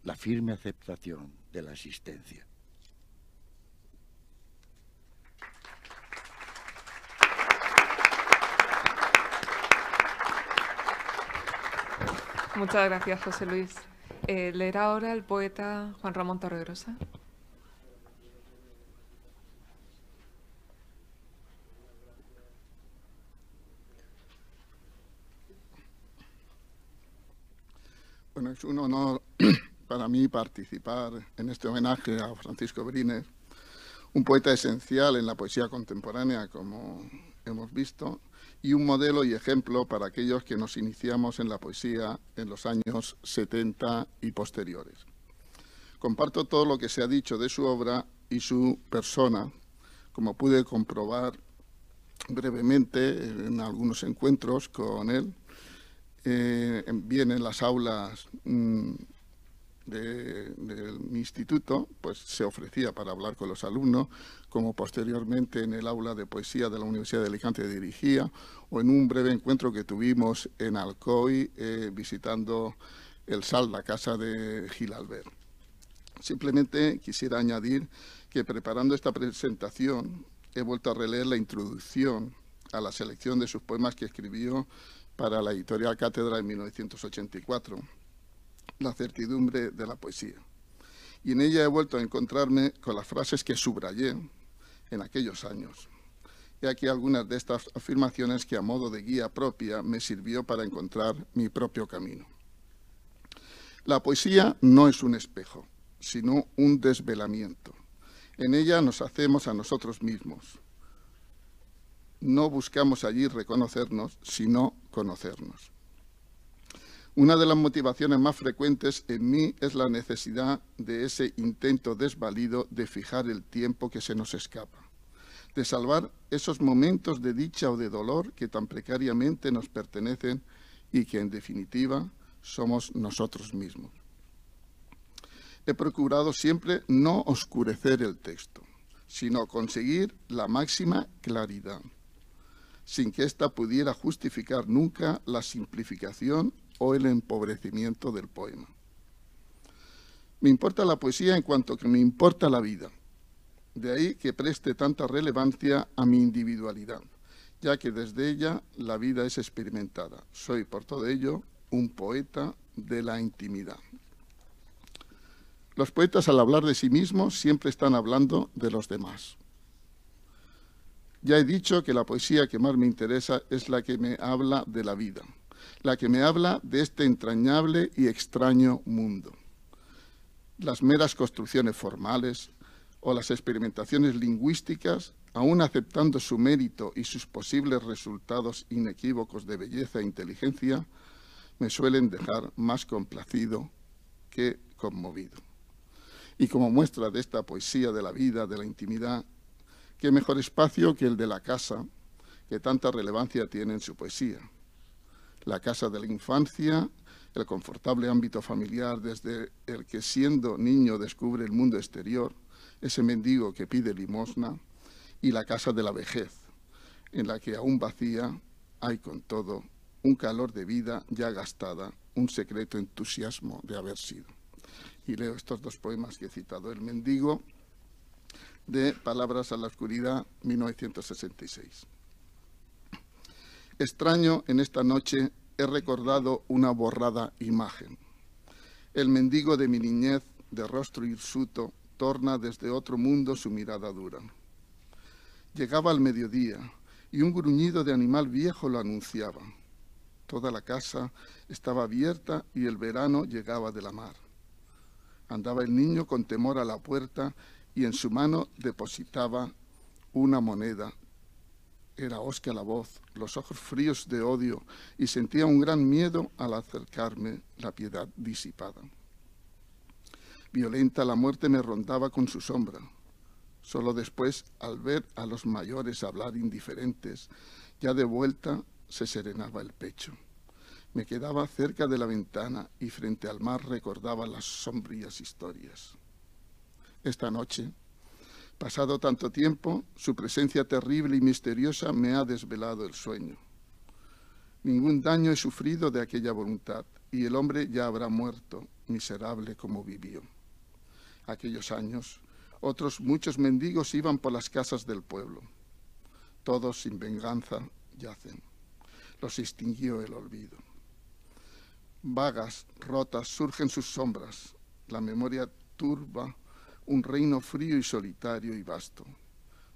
la firme aceptación de la existencia. Muchas gracias, José Luis. Eh, leerá ahora el poeta Juan Ramón Torregrosa. Bueno, es un honor para mí participar en este homenaje a Francisco Brines, un poeta esencial en la poesía contemporánea, como hemos visto, y un modelo y ejemplo para aquellos que nos iniciamos en la poesía en los años 70 y posteriores. Comparto todo lo que se ha dicho de su obra y su persona, como pude comprobar brevemente en algunos encuentros con él, eh, bien en las aulas mm, de, mi instituto, pues se ofrecía para hablar con los alumnos, como posteriormente en el aula de poesía de la Universidad de Alicante dirigía, o en un breve encuentro que tuvimos en Alcoy eh, visitando el SAL, la casa de Gil Albert. Simplemente quisiera añadir que preparando esta presentación he vuelto a releer la introducción a la selección de sus poemas que escribió para la editorial Cátedra en 1984 la certidumbre de la poesía. Y en ella he vuelto a encontrarme con las frases que subrayé en aquellos años. Y aquí algunas de estas afirmaciones que a modo de guía propia me sirvió para encontrar mi propio camino. La poesía no es un espejo, sino un desvelamiento. En ella nos hacemos a nosotros mismos. No buscamos allí reconocernos, sino conocernos. Una de las motivaciones más frecuentes en mí es la necesidad de ese intento desvalido de fijar el tiempo que se nos escapa, de salvar esos momentos de dicha o de dolor que tan precariamente nos pertenecen y que en definitiva somos nosotros mismos. He procurado siempre no oscurecer el texto, sino conseguir la máxima claridad, sin que ésta pudiera justificar nunca la simplificación o el empobrecimiento del poema. Me importa la poesía en cuanto que me importa la vida. De ahí que preste tanta relevancia a mi individualidad, ya que desde ella la vida es experimentada. Soy, por todo ello, un poeta de la intimidad. Los poetas al hablar de sí mismos siempre están hablando de los demás. Ya he dicho que la poesía que más me interesa es la que me habla de la vida, la que me habla de este entrañable y extraño mundo. Las meras construcciones formales o las experimentaciones lingüísticas, aun aceptando su mérito y sus posibles resultados inequívocos de belleza e inteligencia, me suelen dejar más complacido que conmovido. Y como muestra de esta poesía de la vida, de la intimidad, qué mejor espacio que el de la casa, que tanta relevancia tiene en su poesía la casa de la infancia, el confortable ámbito familiar desde el que siendo niño descubre el mundo exterior, ese mendigo que pide limosna, y la casa de la vejez, en la que aún vacía hay con todo un calor de vida ya gastada, un secreto entusiasmo de haber sido. Y leo estos dos poemas que he citado, El mendigo de Palabras a la Oscuridad, 1966. Extraño en esta noche he recordado una borrada imagen. El mendigo de mi niñez, de rostro hirsuto, torna desde otro mundo su mirada dura. Llegaba al mediodía y un gruñido de animal viejo lo anunciaba. Toda la casa estaba abierta y el verano llegaba de la mar. Andaba el niño con temor a la puerta y en su mano depositaba una moneda era Oscar la voz, los ojos fríos de odio, y sentía un gran miedo al acercarme, la piedad disipada. Violenta la muerte me rondaba con su sombra. Solo después, al ver a los mayores hablar indiferentes, ya de vuelta se serenaba el pecho. Me quedaba cerca de la ventana y frente al mar recordaba las sombrías historias. Esta noche Pasado tanto tiempo, su presencia terrible y misteriosa me ha desvelado el sueño. Ningún daño he sufrido de aquella voluntad, y el hombre ya habrá muerto, miserable como vivió. Aquellos años, otros muchos mendigos iban por las casas del pueblo. Todos sin venganza yacen. Los extinguió el olvido. Vagas, rotas, surgen sus sombras. La memoria turba un reino frío y solitario y vasto.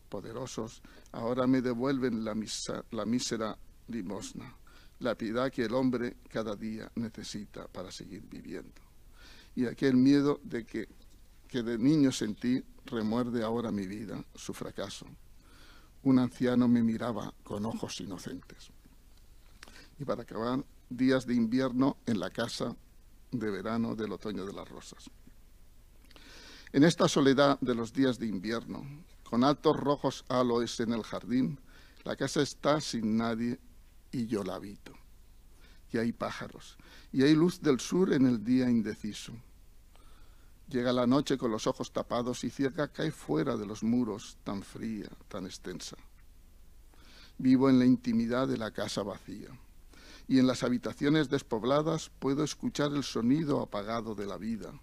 Poderosos, ahora me devuelven la, la mísera limosna, la piedad que el hombre cada día necesita para seguir viviendo. Y aquel miedo de que, que de niño sentí remuerde ahora mi vida, su fracaso. Un anciano me miraba con ojos inocentes. Y para acabar, días de invierno en la casa de verano del otoño de las rosas. En esta soledad de los días de invierno, con altos rojos aloes en el jardín, la casa está sin nadie y yo la habito. Y hay pájaros, y hay luz del sur en el día indeciso. Llega la noche con los ojos tapados y cierca cae fuera de los muros, tan fría, tan extensa. Vivo en la intimidad de la casa vacía, y en las habitaciones despobladas puedo escuchar el sonido apagado de la vida,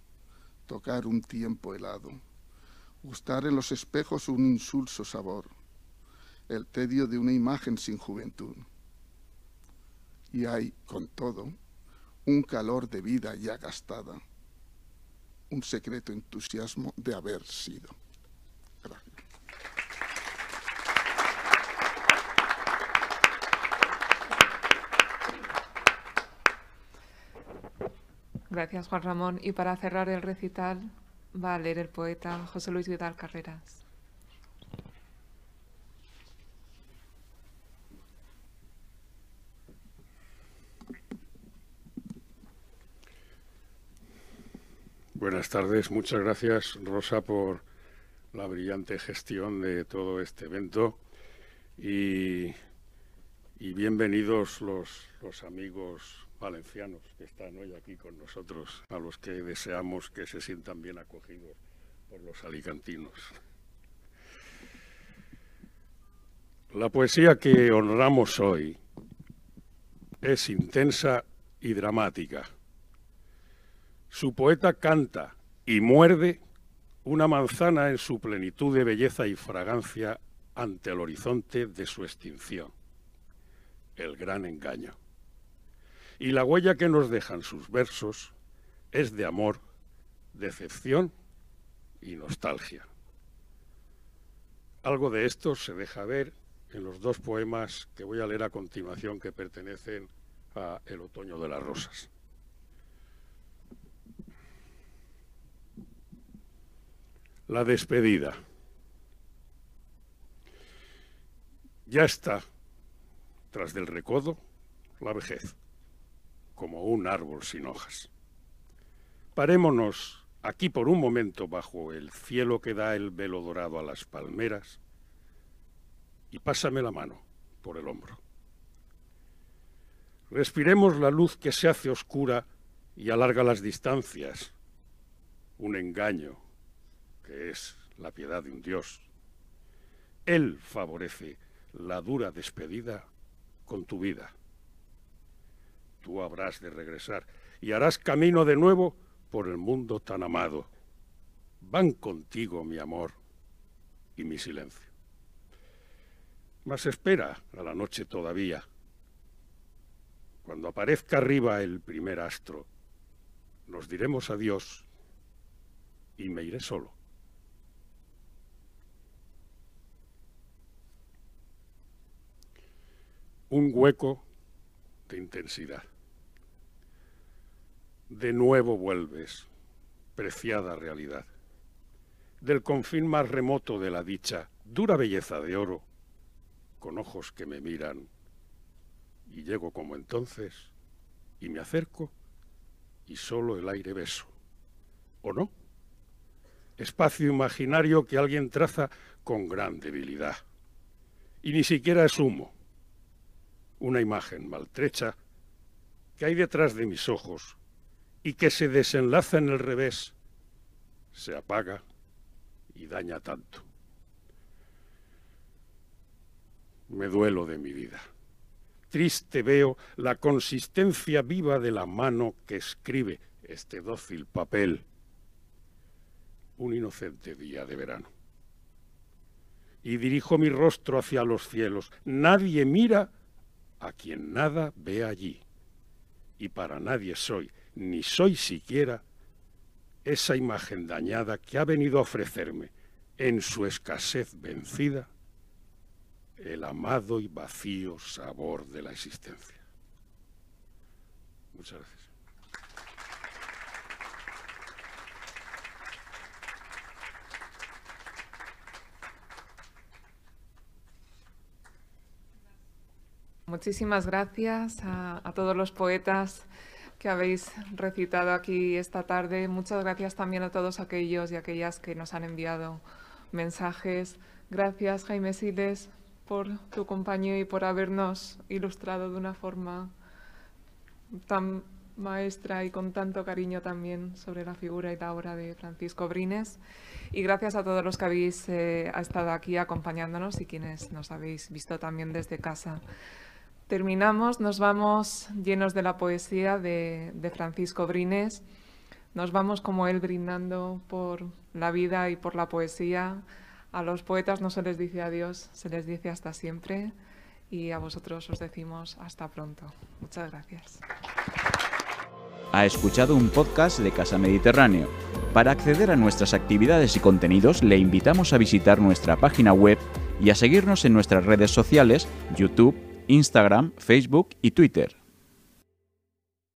tocar un tiempo helado, gustar en los espejos un insulso sabor, el tedio de una imagen sin juventud. Y hay, con todo, un calor de vida ya gastada un secreto entusiasmo de haber sido. Gracias, Juan Ramón. Y para cerrar el recital va a leer el poeta José Luis Vidal Carreras. Buenas tardes, muchas gracias Rosa por la brillante gestión de todo este evento y, bienvenidos los, los, amigos valencianos que están hoy aquí con nosotros, a los que deseamos que se sientan bien acogidos por los alicantinos. La poesía que honramos hoy es intensa y dramática su poeta canta y muerde una manzana en su plenitud de belleza y fragancia ante el horizonte de su extinción, el gran engaño. Y la huella que nos dejan sus versos es de amor, decepción y nostalgia. Algo de esto se deja ver en los dos poemas que voy a leer a continuación que pertenecen a El otoño de las rosas. La despedida. Ya está, tras del recodo, la vejez, como un árbol sin hojas. Parémonos aquí por un momento bajo el cielo que da el velo dorado a las palmeras y pásame la mano por el hombro. Respiremos la luz que se hace oscura y alarga las distancias, un engaño, que es la piedad de un Dios. Él favorece la dura despedida con tu vida. Tú habrás de regresar y harás camino de nuevo por el mundo tan amado. Van contigo mi amor y mi silencio. Mas espera a la noche todavía. Cuando aparezca arriba el primer astro, nos diremos adiós y me iré solo. un hueco de intensidad. De nuevo vuelves, preciada realidad. Del confín más remoto de la dicha, dura belleza de oro, con ojos que me miran, y llego como entonces, y me acerco, y solo el aire beso. ¿O no? Espacio imaginario que alguien traza con gran debilidad. Y ni siquiera es humo, una imagen maltrecha que hay detrás de mis ojos y que se desenlaza en el revés, se apaga y daña tanto. Me duelo de mi vida. Triste veo la consistencia viva de la mano que escribe este dócil papel. Un inocente día de verano. Y dirijo mi rostro hacia los cielos. Nadie mira a quien nada ve allí. Y para nadie soy ni soy siquiera, esa imagen dañada que ha venido a ofrecerme en su escasez vencida el amado y vacío sabor de la existencia. Muchas gracias. Muchísimas gracias a, a, todos los poetas que habéis recitado aquí esta tarde. Muchas gracias también a todos aquellos y aquellas que nos han enviado mensajes. Gracias, Jaime Siles, por tu compañía y por habernos ilustrado de una forma tan maestra y con tanto cariño también sobre la figura y la obra de Francisco Brines. Y gracias a todos los que habéis eh, estado aquí acompañándonos y quienes nos habéis visto también desde casa. Terminamos, nos vamos llenos de la poesía de, de Francisco Brines. Nos vamos como él brindando por la vida y por la poesía. A los poetas no se les dice adiós, se les dice hasta siempre y a vosotros os decimos hasta pronto. Muchas gracias. Ha escuchado un podcast de Casa Mediterráneo. Para acceder a nuestras actividades y contenidos le invitamos a visitar nuestra página web y a seguirnos en nuestras redes sociales, YouTube, Instagram, Facebook y Twitter.